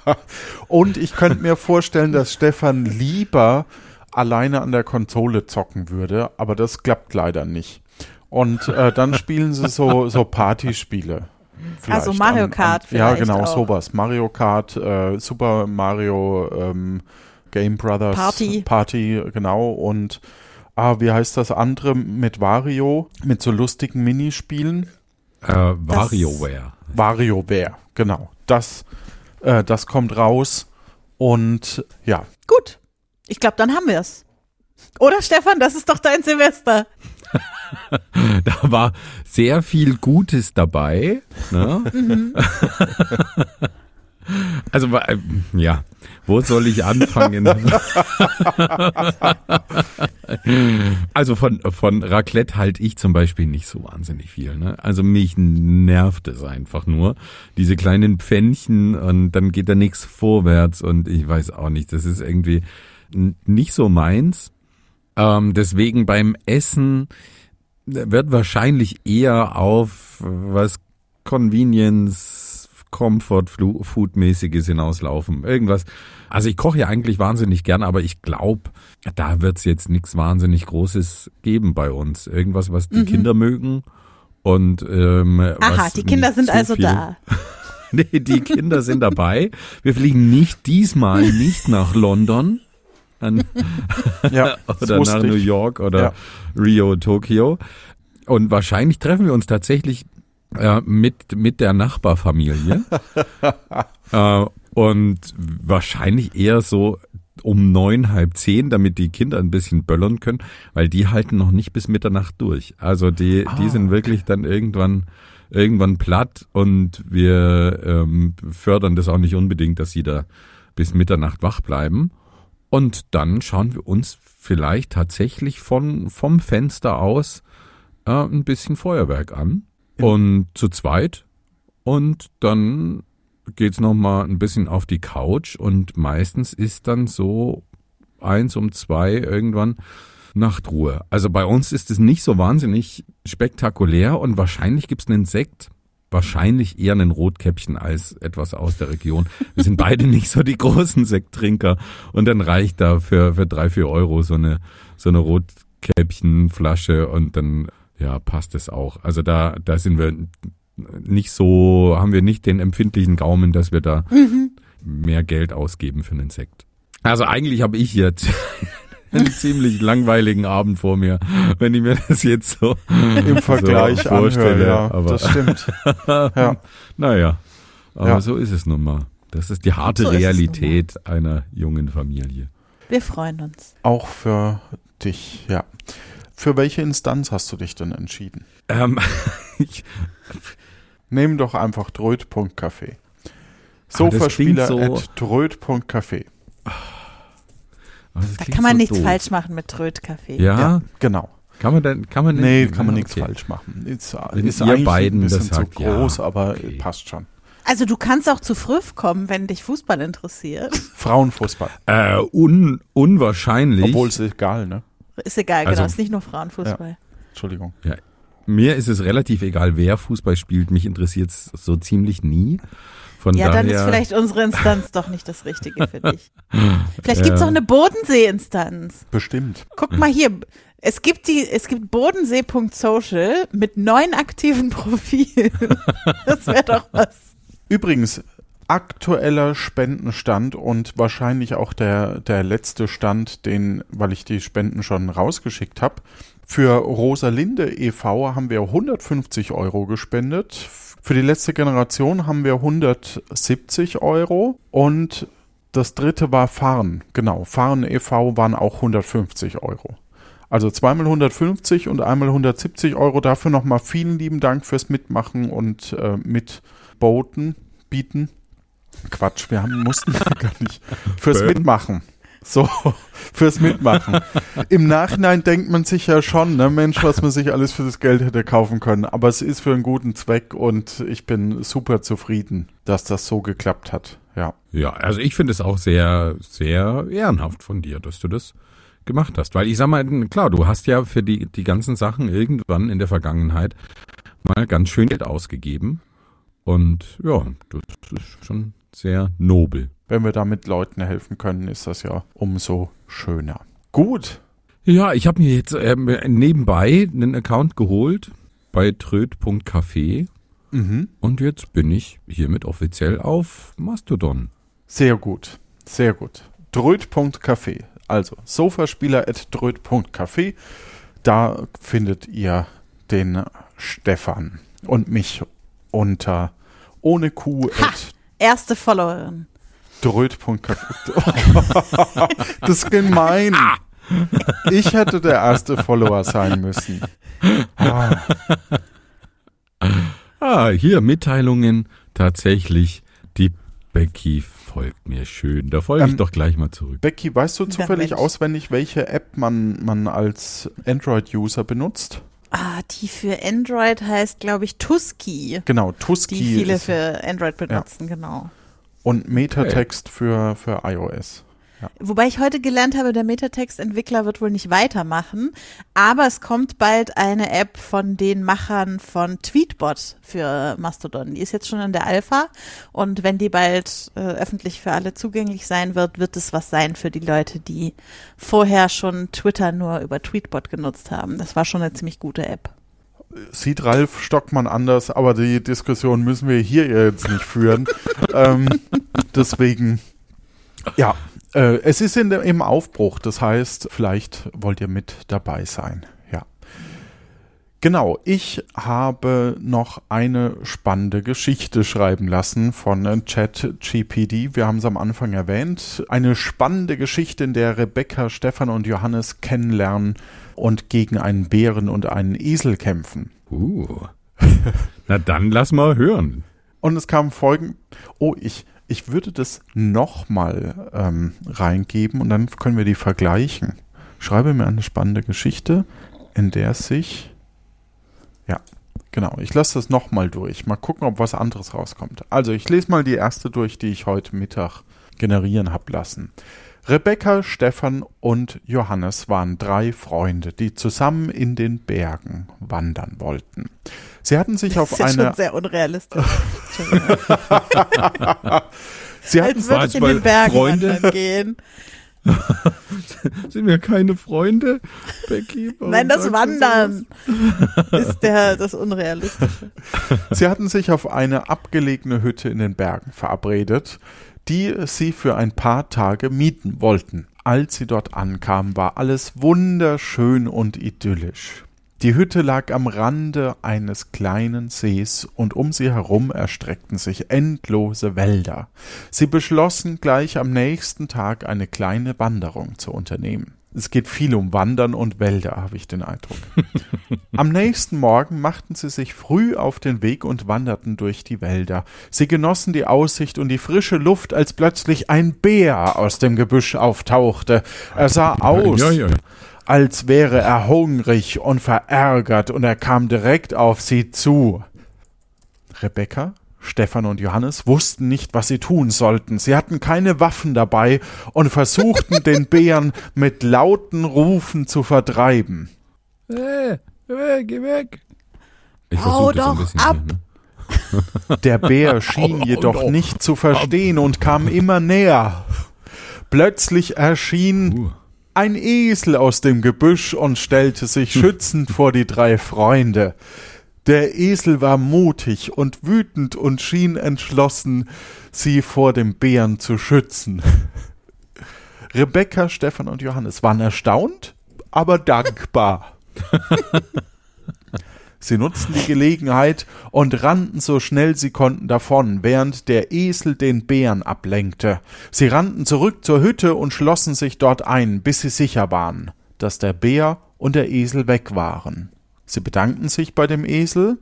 und ich könnte mir vorstellen, dass Stefan lieber alleine an der Konsole zocken würde, aber das klappt leider nicht. Und äh, dann spielen sie so, so Partyspiele. Vielleicht Also Mario an- Kart an, Ja, vielleicht genau, auch. sowas. Mario Kart, äh, Super Mario ähm, Game Brothers Party. Party, genau. Und ah, wie heißt das andere mit Wario? Mit so lustigen Minispielen? Äh, WarioWare. WarioWare, genau. Das, äh, das kommt raus. Und ja, Gut. Ich glaube, dann haben wir es. Oder Stefan, das ist doch dein Silvester. Da war sehr viel Gutes dabei. Ne? Also, wa- äh, ja, wo soll ich anfangen? also von, von Raclette halte ich zum Beispiel nicht so wahnsinnig viel. Ne? Also mich nervt es einfach nur. Diese kleinen Pfännchen und dann geht da nichts vorwärts und ich weiß auch nicht, das ist irgendwie nicht so meins. Ähm, deswegen beim Essen wird wahrscheinlich eher auf was Convenience, Comfort, Food-mäßiges hinauslaufen. Irgendwas. Also ich koche ja eigentlich wahnsinnig gern, aber ich glaube, da wird's jetzt nichts wahnsinnig Großes geben bei uns. Irgendwas, was die Kinder mögen. Und ähm, Mhm. Aha, was die Kinder sind also da. Nee, die Kinder sind dabei. Wir fliegen nicht diesmal nicht nach London an, ja oder nach New ich. York oder Ja. Rio, Tokio. Und wahrscheinlich treffen wir uns tatsächlich äh, mit, mit der Nachbarfamilie. äh, und wahrscheinlich eher so um neun, halb zehn, damit die Kinder ein bisschen böllern können, weil die halten noch nicht bis Mitternacht durch. Also die, die sind wirklich dann irgendwann irgendwann platt und wir ähm, fördern das auch nicht unbedingt, dass sie da bis Mitternacht wach bleiben. Und dann schauen wir uns vielleicht tatsächlich von, vom Fenster aus äh, ein bisschen Feuerwerk an. Und zu zweit. Und dann geht's noch mal ein bisschen auf die Couch. Und meistens ist dann so eins um zwei irgendwann Nachtruhe. Also bei uns ist es nicht so wahnsinnig spektakulär und wahrscheinlich gibt's einen Sekt. Wahrscheinlich eher einen Rotkäppchen als etwas aus der Region. Wir sind beide nicht so die großen Sekttrinker. Und dann reicht da für, für drei, vier Euro so eine, so eine Rotkäppchenflasche und dann, ja, passt es auch. Also da, da sind wir nicht so, haben wir nicht den empfindlichen Gaumen, dass wir da mehr Geld ausgeben für einen Sekt. Also eigentlich habe ich jetzt einen ziemlich langweiligen Abend vor mir, wenn ich mir das jetzt so Im Vergleich so vorstelle. anhöre, ja, aber das stimmt. ja. naja, aber Ja. so ist es nun mal. Das ist die harte So. Realität einer jungen Familie. Wir freuen uns. Auch für dich, ja. Für welche Instanz hast du dich denn entschieden? Ähm, ich, Nehm doch einfach dröt.café. Ah, Sofaspieler so- at dröt.café. Da kann man so nichts doof. falsch machen mit Trödkaffee. Ja, Genau. kann man denn, kann man denn- Nee, kann man Ja, nichts okay. falsch machen. Ist, Wenn ist ihr beiden ein bisschen das zu sagt, ja, groß, aber okay. passt schon. Also du kannst auch zu Früff kommen, wenn dich Fußball interessiert. Frauenfußball. Äh, un, unwahrscheinlich. Obwohl es egal, ne? Ist egal, Also- genau. Ist nicht nur Frauenfußball. Entschuldigung. Ja, mir ist es relativ egal, wer Fußball spielt. Mich interessiert es so ziemlich nie. Von Ja, daher, dann ist vielleicht unsere Instanz doch nicht das Richtige für dich. Vielleicht gibt's auch eine Bodensee-Instanz. Bestimmt. Guck mal hier. Es gibt die, es gibt bodensee.social mit neun aktiven Profilen. Das wäre doch was. Übrigens, aktueller Spendenstand und wahrscheinlich auch der, der letzte Stand, den, weil ich die Spenden schon rausgeschickt habe. Für Rosalinde e.V. haben wir 150 Euro gespendet. Für die letzte Generation haben wir 170 Euro. Und das dritte war Fahren. Genau, Fahren e.V. waren auch 150 Euro. Also zweimal 150 und einmal 170 Euro. Dafür nochmal vielen lieben Dank fürs Mitmachen und äh, Mitboten, bieten. Quatsch, wir haben, mussten gar nicht fürs Mitmachen. So, fürs Mitmachen. Im Nachhinein denkt man sich ja schon, ne, Mensch, was man sich alles für das Geld hätte kaufen können. Aber es ist für einen guten Zweck und ich bin super zufrieden, dass das so geklappt hat. Ja. Ja, also ich finde es auch sehr, sehr ehrenhaft von dir, dass du das gemacht hast. Weil ich sag mal, klar, du hast ja für die, die ganzen Sachen irgendwann in der Vergangenheit mal ganz schön Geld ausgegeben. Und ja, das ist schon sehr nobel. Wenn wir damit Leuten helfen können, ist das ja umso schöner. Gut. Ja, ich habe mir jetzt ähm, nebenbei einen Account geholt bei tröd.café Mhm. und jetzt bin ich hiermit offiziell auf Mastodon. Sehr gut. Sehr gut. Dröd.café. Also sofaspieler.dröd.café. Da findet ihr den Stefan und mich unter ohne Q at Erste Followerin. dröd.café. das ist gemein. Ich hätte der erste Follower sein müssen. Ah, Ah, hier Mitteilungen. Tatsächlich, die Becky folgt mir schön. Da folge ich Ähm, doch gleich mal zurück. Becky, weißt du zufällig Mensch. auswendig, welche App man, man als Android-User benutzt? Ah, die für Android heißt, glaube ich, Tusky. Genau, Tusky Die viele ist- für Android benutzen, genau. Und Metatext für, für iOS. Wobei ich heute gelernt habe, der Metatext-Entwickler wird wohl nicht weitermachen, aber es kommt bald eine App von den Machern von Tweetbot für Mastodon. Die ist jetzt schon in der Alpha und wenn die bald äh, öffentlich für alle zugänglich sein wird, wird es was sein für die Leute, die vorher schon Twitter nur über Tweetbot genutzt haben. Das war schon eine ziemlich gute App. Sieht Ralf Stockmann anders, aber die Diskussion müssen wir hier jetzt nicht führen. ähm, deswegen, ja, äh, es ist in im Aufbruch. Das heißt, vielleicht wollt ihr mit dabei sein. Genau, ich habe noch eine spannende Geschichte schreiben lassen von äh, ChatGPD. Wir haben es am Anfang erwähnt. Eine spannende Geschichte, in der Rebecca, Stefan und Johannes kennenlernen und gegen einen Bären und einen Esel kämpfen. Uh. Na dann lass mal hören. Und es kam folgend, oh, ich, ich würde das nochmal ähm, reingeben und dann können wir die vergleichen. Schreibe mir eine spannende Geschichte, in der sich, ja, genau, ich lasse das nochmal durch. Mal gucken, ob was anderes rauskommt. Also ich lese mal die erste durch, die ich heute Mittag generieren habe lassen. Rebecca, Stefan und Johannes waren drei Freunde, die zusammen in den Bergen wandern wollten. Sie hatten sich auf Das ist ja eine schon sehr unrealistisch. Sie hatten Als würde ich in den Bergen Freunde? wandern gehen. Sind wir keine Freunde, Becky? Nein, das Wandern ist der, das Unrealistische. Sie hatten sich auf eine abgelegene Hütte in den Bergen verabredet, die sie für ein paar Tage mieten wollten. Als sie dort ankamen, war alles wunderschön und idyllisch. Die Hütte lag am Rande eines kleinen Sees und um sie herum erstreckten sich endlose Wälder. Sie beschlossen gleich am nächsten Tag eine kleine Wanderung zu unternehmen. Es geht viel um Wandern und Wälder, habe ich den Eindruck. Am nächsten Morgen machten sie sich früh auf den Weg und wanderten durch die Wälder. Sie genossen die Aussicht und die frische Luft, als plötzlich ein Bär aus dem Gebüsch auftauchte. Er sah aus, Ja, ja. Als wäre er hungrig und verärgert, und er kam direkt auf sie zu. Rebecca, Stefan und Johannes wussten nicht, was sie tun sollten. Sie hatten keine Waffen dabei und versuchten, den Bären mit lauten Rufen zu vertreiben. Äh, äh, geh weg. Ich Hau versuche das ein doch bisschen ab. hier, ne? Der Bär schien jedoch doch. nicht zu verstehen und kam immer näher. Plötzlich erschien Uh. Ein Esel aus dem Gebüsch und stellte sich schützend vor die drei Freunde. Der Esel war mutig und wütend und schien entschlossen, sie vor dem Bären zu schützen. Rebecca, Stefan und Johannes waren erstaunt, aber dankbar. Sie nutzten die Gelegenheit und rannten so schnell sie konnten davon, während der Esel den Bären ablenkte. Sie rannten zurück zur Hütte und schlossen sich dort ein, bis sie sicher waren, dass der Bär und der Esel weg waren. Sie bedankten sich bei dem Esel,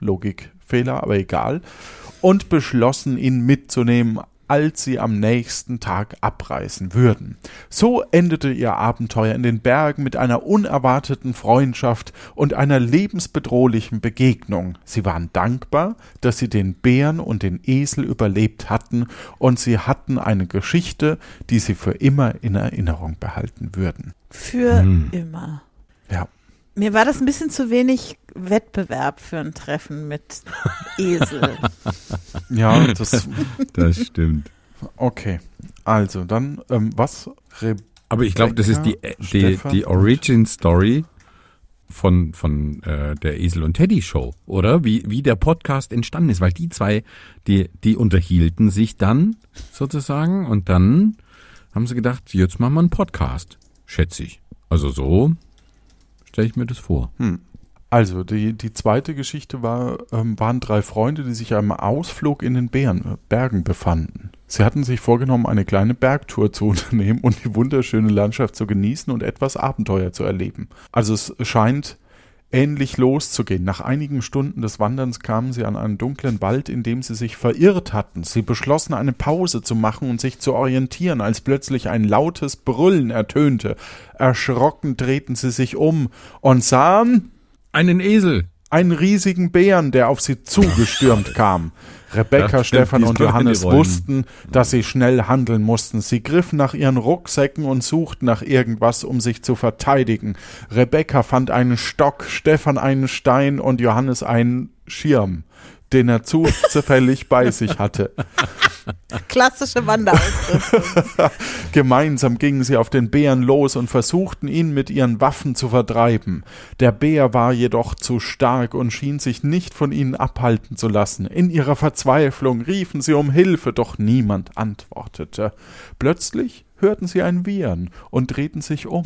Logikfehler, aber egal, und beschlossen, ihn mitzunehmen, als sie am nächsten Tag abreisen würden. So endete ihr Abenteuer in den Bergen mit einer unerwarteten Freundschaft und einer lebensbedrohlichen Begegnung. Sie waren dankbar, dass sie den Bären und den Esel überlebt hatten, und sie hatten eine Geschichte, die sie für immer in Erinnerung behalten würden. Für hm. immer. Ja. Mir war das ein bisschen zu wenig Wettbewerb für ein Treffen mit Esel. ja, das, das stimmt. Okay, also dann, ähm, was? Rebecca, Aber ich glaube, das ist die, die, die Origin Story von, von äh, der Esel und Teddy Show, oder? Wie, wie der Podcast entstanden ist, weil die zwei, die, die unterhielten sich dann sozusagen und dann haben sie gedacht, jetzt machen wir einen Podcast, schätze ich. Also so stelle ich mir das vor. Hm. Also, die, die zweite Geschichte war, ähm, waren drei Freunde, die sich einem Ausflug in den Bären, Bergen befanden. Sie hatten sich vorgenommen, eine kleine Bergtour zu unternehmen und die wunderschöne Landschaft zu genießen und etwas Abenteuer zu erleben. Also es scheint ähnlich loszugehen. Nach einigen Stunden des Wanderns kamen sie an einen dunklen Wald, in dem sie sich verirrt hatten. Sie beschlossen, eine Pause zu machen und sich zu orientieren, als plötzlich ein lautes Brüllen ertönte. Erschrocken drehten sie sich um und sahen einen Esel. Einen riesigen Bären, der auf sie zugestürmt kam. Rebecca, ja, Stefan und Johannes wussten, dass sie schnell handeln mussten. Sie griffen nach ihren Rucksäcken und suchten nach irgendwas, um sich zu verteidigen. Rebecca fand einen Stock, Stefan einen Stein und Johannes einen Schirm den er zufällig bei sich hatte. Klassische Wanderausrüstung. Gemeinsam gingen sie auf den Bären los und versuchten ihn mit ihren Waffen zu vertreiben. Der Bär war jedoch zu stark und schien sich nicht von ihnen abhalten zu lassen. In ihrer Verzweiflung riefen sie um Hilfe, doch niemand antwortete. Plötzlich hörten sie ein Wiehern und drehten sich um.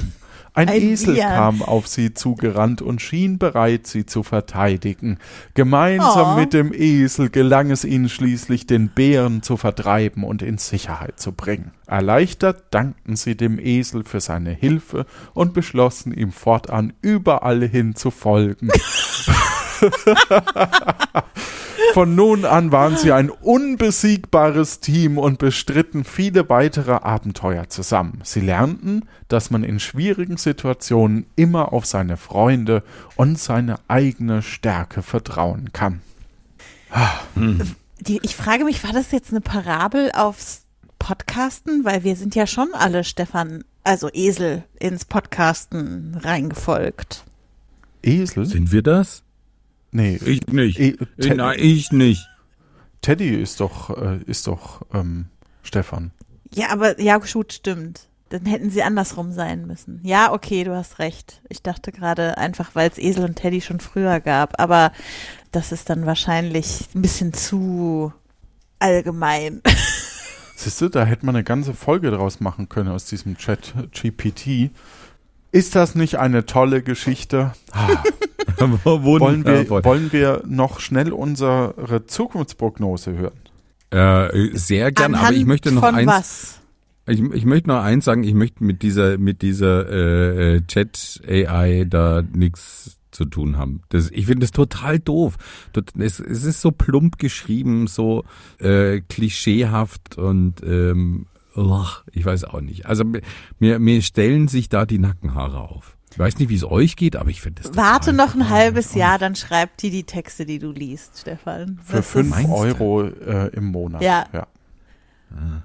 Ein, ein Esel Bier. kam auf sie zugerannt und schien bereit, sie zu verteidigen. Gemeinsam oh. mit dem Esel gelang es ihnen schließlich, den Bären zu vertreiben und in Sicherheit zu bringen. Erleichtert dankten sie dem Esel für seine Hilfe und beschlossen, ihm fortan überall hin zu folgen. Von nun an waren sie ein unbesiegbares Team und bestritten viele weitere Abenteuer zusammen. Sie lernten, dass man in schwierigen Situationen immer auf seine Freunde und seine eigene Stärke vertrauen kann. Ich frage mich, war das jetzt eine Parabel aufs Podcasten? Weil wir sind ja schon alle, Stefan, also Esel, ins Podcasten reingefolgt. Esel? Sind wir das? Nee. Ich nicht. E Nein, ich nicht. Teddy ist doch, äh, ist doch ähm, Stefan. Ja, aber ja, gut, stimmt. Dann hätten sie andersrum sein müssen. Ja, okay, du hast recht. Ich dachte gerade einfach, weil es Esel und Teddy schon früher gab. Aber das ist dann wahrscheinlich ein bisschen zu allgemein. Siehst du, da hätte man eine ganze Folge draus machen können aus diesem Chat GPT. Ist das nicht eine tolle Geschichte? Ah. wollen, wir, wollen wir noch schnell unsere Zukunftsprognose hören? Äh, sehr gern, Anhand aber ich möchte noch eins. Was? Ich, ich möchte noch eins sagen, ich möchte mit dieser, mit dieser äh, äh Chat AI da nichts zu tun haben. Das, ich finde das total doof. Es, es ist so plump geschrieben, so äh, klischeehaft und ähm, ich weiß auch nicht. Also mir, mir stellen sich da die Nackenhaare auf. Ich weiß nicht, wie es euch geht, aber ich finde das. Warte noch ein halbes Jahr, dann schreibt die die Texte, die du liest, Stefan. Für fünf Euro äh, im Monat. Ja. ja.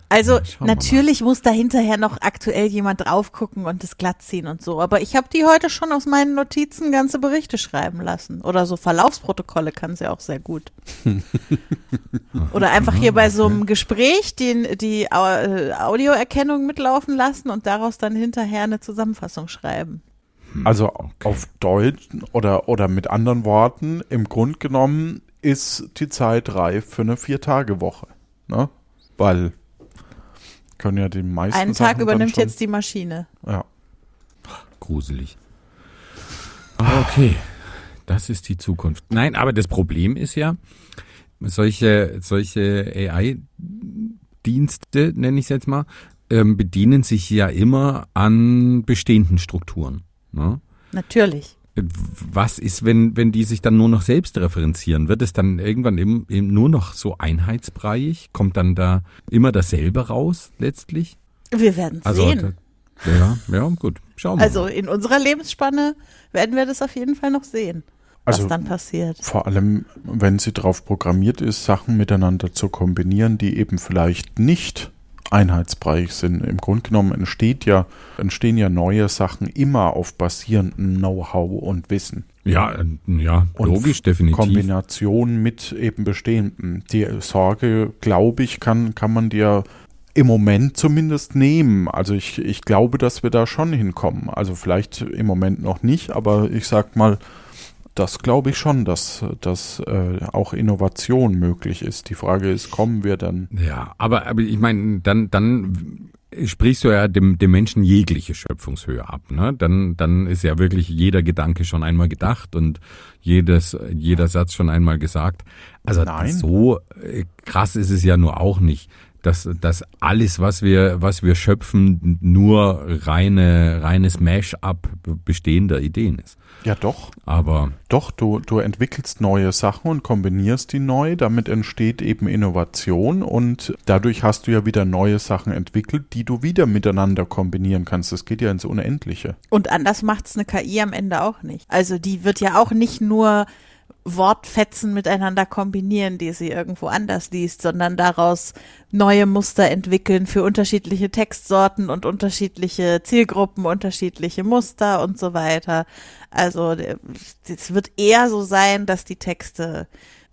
Also ja, natürlich muss da hinterher noch aktuell jemand drauf gucken und das glatt ziehen und so. Aber ich habe die heute schon aus meinen Notizen ganze Berichte schreiben lassen. Oder so Verlaufsprotokolle kann sie auch sehr gut. Oder einfach hier bei so einem Gespräch den, die äh, Audioerkennung mitlaufen lassen und daraus dann hinterher eine Zusammenfassung schreiben. Also okay. auf Deutsch oder, oder mit anderen Worten, im Grund genommen ist die Zeit reif für eine Vier-Tage-Woche. Ne? Weil können ja die meisten. Einen Tag Sachen übernimmt jetzt die Maschine. Ja. Gruselig. Okay, das ist die Zukunft. Nein, aber das Problem ist ja, solche, solche AI-Dienste, nenne ich es jetzt mal, ähm, bedienen sich ja immer an bestehenden Strukturen. Ne? Natürlich. was ist, wenn, wenn die sich dann nur noch selbst referenzieren? Wird es dann irgendwann eben, eben nur noch so einheitsbreiig? Kommt dann da immer dasselbe raus letztlich? Wir werden Also, sehen. da, ja, ja, gut. Schauen wir Also mal. in unserer Lebensspanne werden wir das auf jeden Fall noch sehen, was Also dann passiert. vor allem, wenn sie darauf programmiert ist, Sachen miteinander zu kombinieren, die eben vielleicht nicht einheitsbreich sind. Im Grunde genommen entsteht ja, entstehen ja neue Sachen immer auf basierendem Know-how und Wissen. Ja, äh, ja, Und logisch, definitiv. Kombination mit eben bestehendem. Die Sorge, glaube ich, kann, kann man dir im Moment zumindest nehmen. Also ich, ich glaube, dass wir da schon hinkommen. Also vielleicht im Moment noch nicht, aber ich sag mal, das glaube ich schon, dass, dass äh, auch Innovation möglich ist. Die Frage ist, kommen wir dann? Ja, aber, aber ich meine, dann, dann sprichst du ja dem, dem Menschen jegliche Schöpfungshöhe ab. Ne? Dann, dann ist ja wirklich jeder Gedanke schon einmal gedacht und jedes, jeder Satz schon einmal gesagt. Also Nein. so äh, krass ist es ja nur auch nicht. Dass, dass alles, was wir, was wir schöpfen, nur reine, reines Mash-up bestehender Ideen ist. Ja, doch. Aber Doch, du, du entwickelst neue Sachen und kombinierst die neu. Damit entsteht eben Innovation und dadurch hast du ja wieder neue Sachen entwickelt, die du wieder miteinander kombinieren kannst. Das geht ja ins Unendliche. Und anders macht's eine KI am Ende auch nicht. Also die wird ja auch nicht nur Wortfetzen miteinander kombinieren, die sie irgendwo anders liest, sondern daraus neue Muster entwickeln für unterschiedliche Textsorten und unterschiedliche Zielgruppen, unterschiedliche Muster und so weiter. Also es wird eher so sein, dass die Texte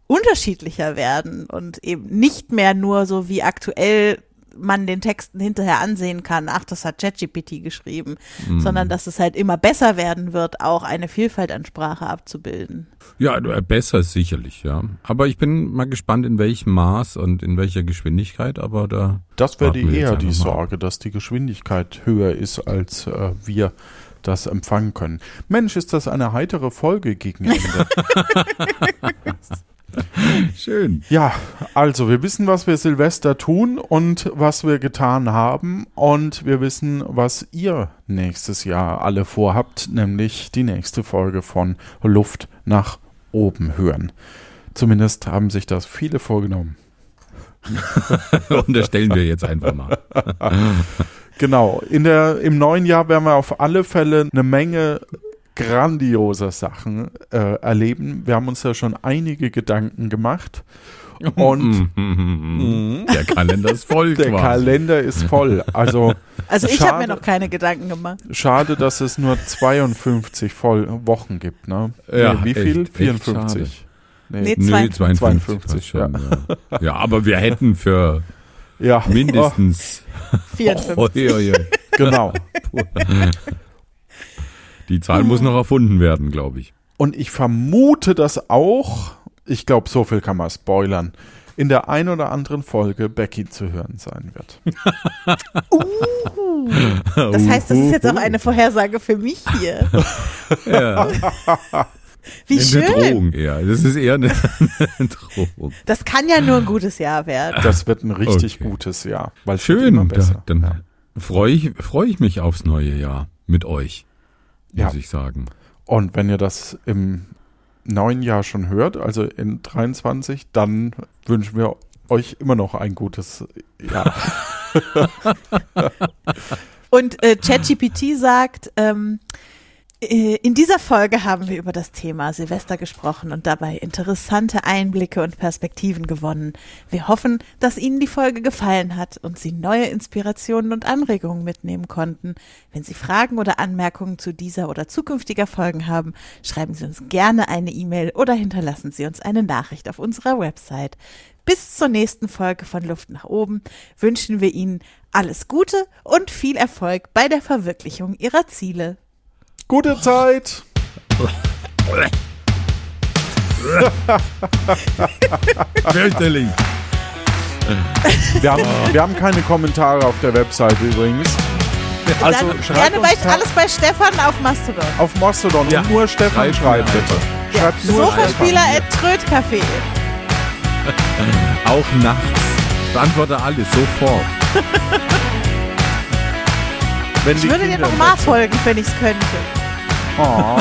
unterschiedlicher werden und eben nicht mehr nur so wie aktuell man den Texten hinterher ansehen kann, ach, das hat ChatGPT geschrieben, sondern dass es halt immer besser werden wird, auch eine Vielfalt an Sprache abzubilden. Ja, äh, besser ist sicherlich, ja. Aber ich bin mal gespannt, in welchem Maß und in welcher Geschwindigkeit, aber da. Das wäre die eher die. Sorge, dass die Geschwindigkeit höher ist, als äh, wir das empfangen können. Mensch, ist das eine heitere Folge gegen Ende. Schön. ja, also wir wissen, was wir Silvester tun und was wir getan haben und wir wissen, was ihr nächstes Jahr alle vorhabt, nämlich die nächste Folge von Luft nach oben hören. Zumindest haben sich das viele vorgenommen. Unterstellen wir jetzt einfach mal. Genau, in der, im neuen Jahr werden wir auf alle Fälle eine Menge grandioser Sachen äh, erleben. Wir haben uns ja schon einige Gedanken gemacht und Der Kalender ist voll der quasi. Kalender ist voll. Also Also ich habe mir noch keine Gedanken gemacht. schade, dass es nur 52 voll Wochen gibt. Ne? Ja, nee, wie echt, viel? echt 54. Nee, Nö, 52. 52, 52, schon, ja. ja, aber wir hätten für Ja, mindestens. 54. Oh, ja, ja. Oh, genau. Die Zahl muss noch erfunden werden, glaube ich. Und ich vermute, dass auch, ich glaube, so viel kann man spoilern, in der ein oder anderen Folge Becky zu hören sein wird. Das heißt, das ist jetzt auch eine Vorhersage für mich hier. Ja, Wie eine schön. Drohung eher. Das ist eher eine, eine Drohung. Das kann ja nur ein gutes Jahr werden. Das wird ein richtig Okay. gutes Jahr. Weil Schön, besser. da, dann freue ich, freu ich mich aufs neue Jahr mit euch, muss Ja. ich sagen. Und wenn ihr das im neuen Jahr schon hört, also in 23, dann wünschen wir euch immer noch ein gutes Jahr. Und äh, ChatGPT sagt, ähm, äh, in dieser Folge haben wir über das Thema Silvester gesprochen und dabei interessante Einblicke und Perspektiven gewonnen. Wir hoffen, dass Ihnen die Folge gefallen hat und Sie neue Inspirationen und Anregungen mitnehmen konnten. Wenn Sie Fragen oder Anmerkungen zu dieser oder zukünftiger Folgen haben, schreiben Sie uns gerne eine E-Mail oder hinterlassen Sie uns eine Nachricht auf unserer Website. Bis zur nächsten Folge von Luft nach oben wünschen wir Ihnen alles Gute und viel Erfolg bei der Verwirklichung Ihrer Ziele. Gute Zeit! Fürchterlich. Wir haben, wir haben keine Kommentare auf der Website übrigens. Also Dann schreibt gerne uns bei, alles bei Stefan auf Mastodon. auf Mastodon Ja. und nur Stefan Schreibt schreibt mir bitte. Ja, Schreibt nur Sofaspieler Stefan. at Trödcafé. Auch nachts. Beantworte alles sofort. Wenn Ich würde dir Kinder noch mal folgen, wenn ich es könnte. Oh.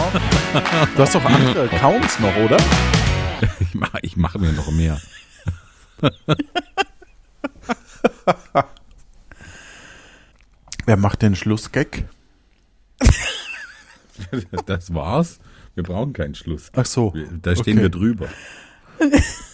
Du hast doch andere Accounts noch, oder? Ich mache ich mach mir noch mehr. Wer macht den Schlussgag? Das war's. Wir brauchen keinen Schluss. Ach so. Da stehen Okay. wir drüber.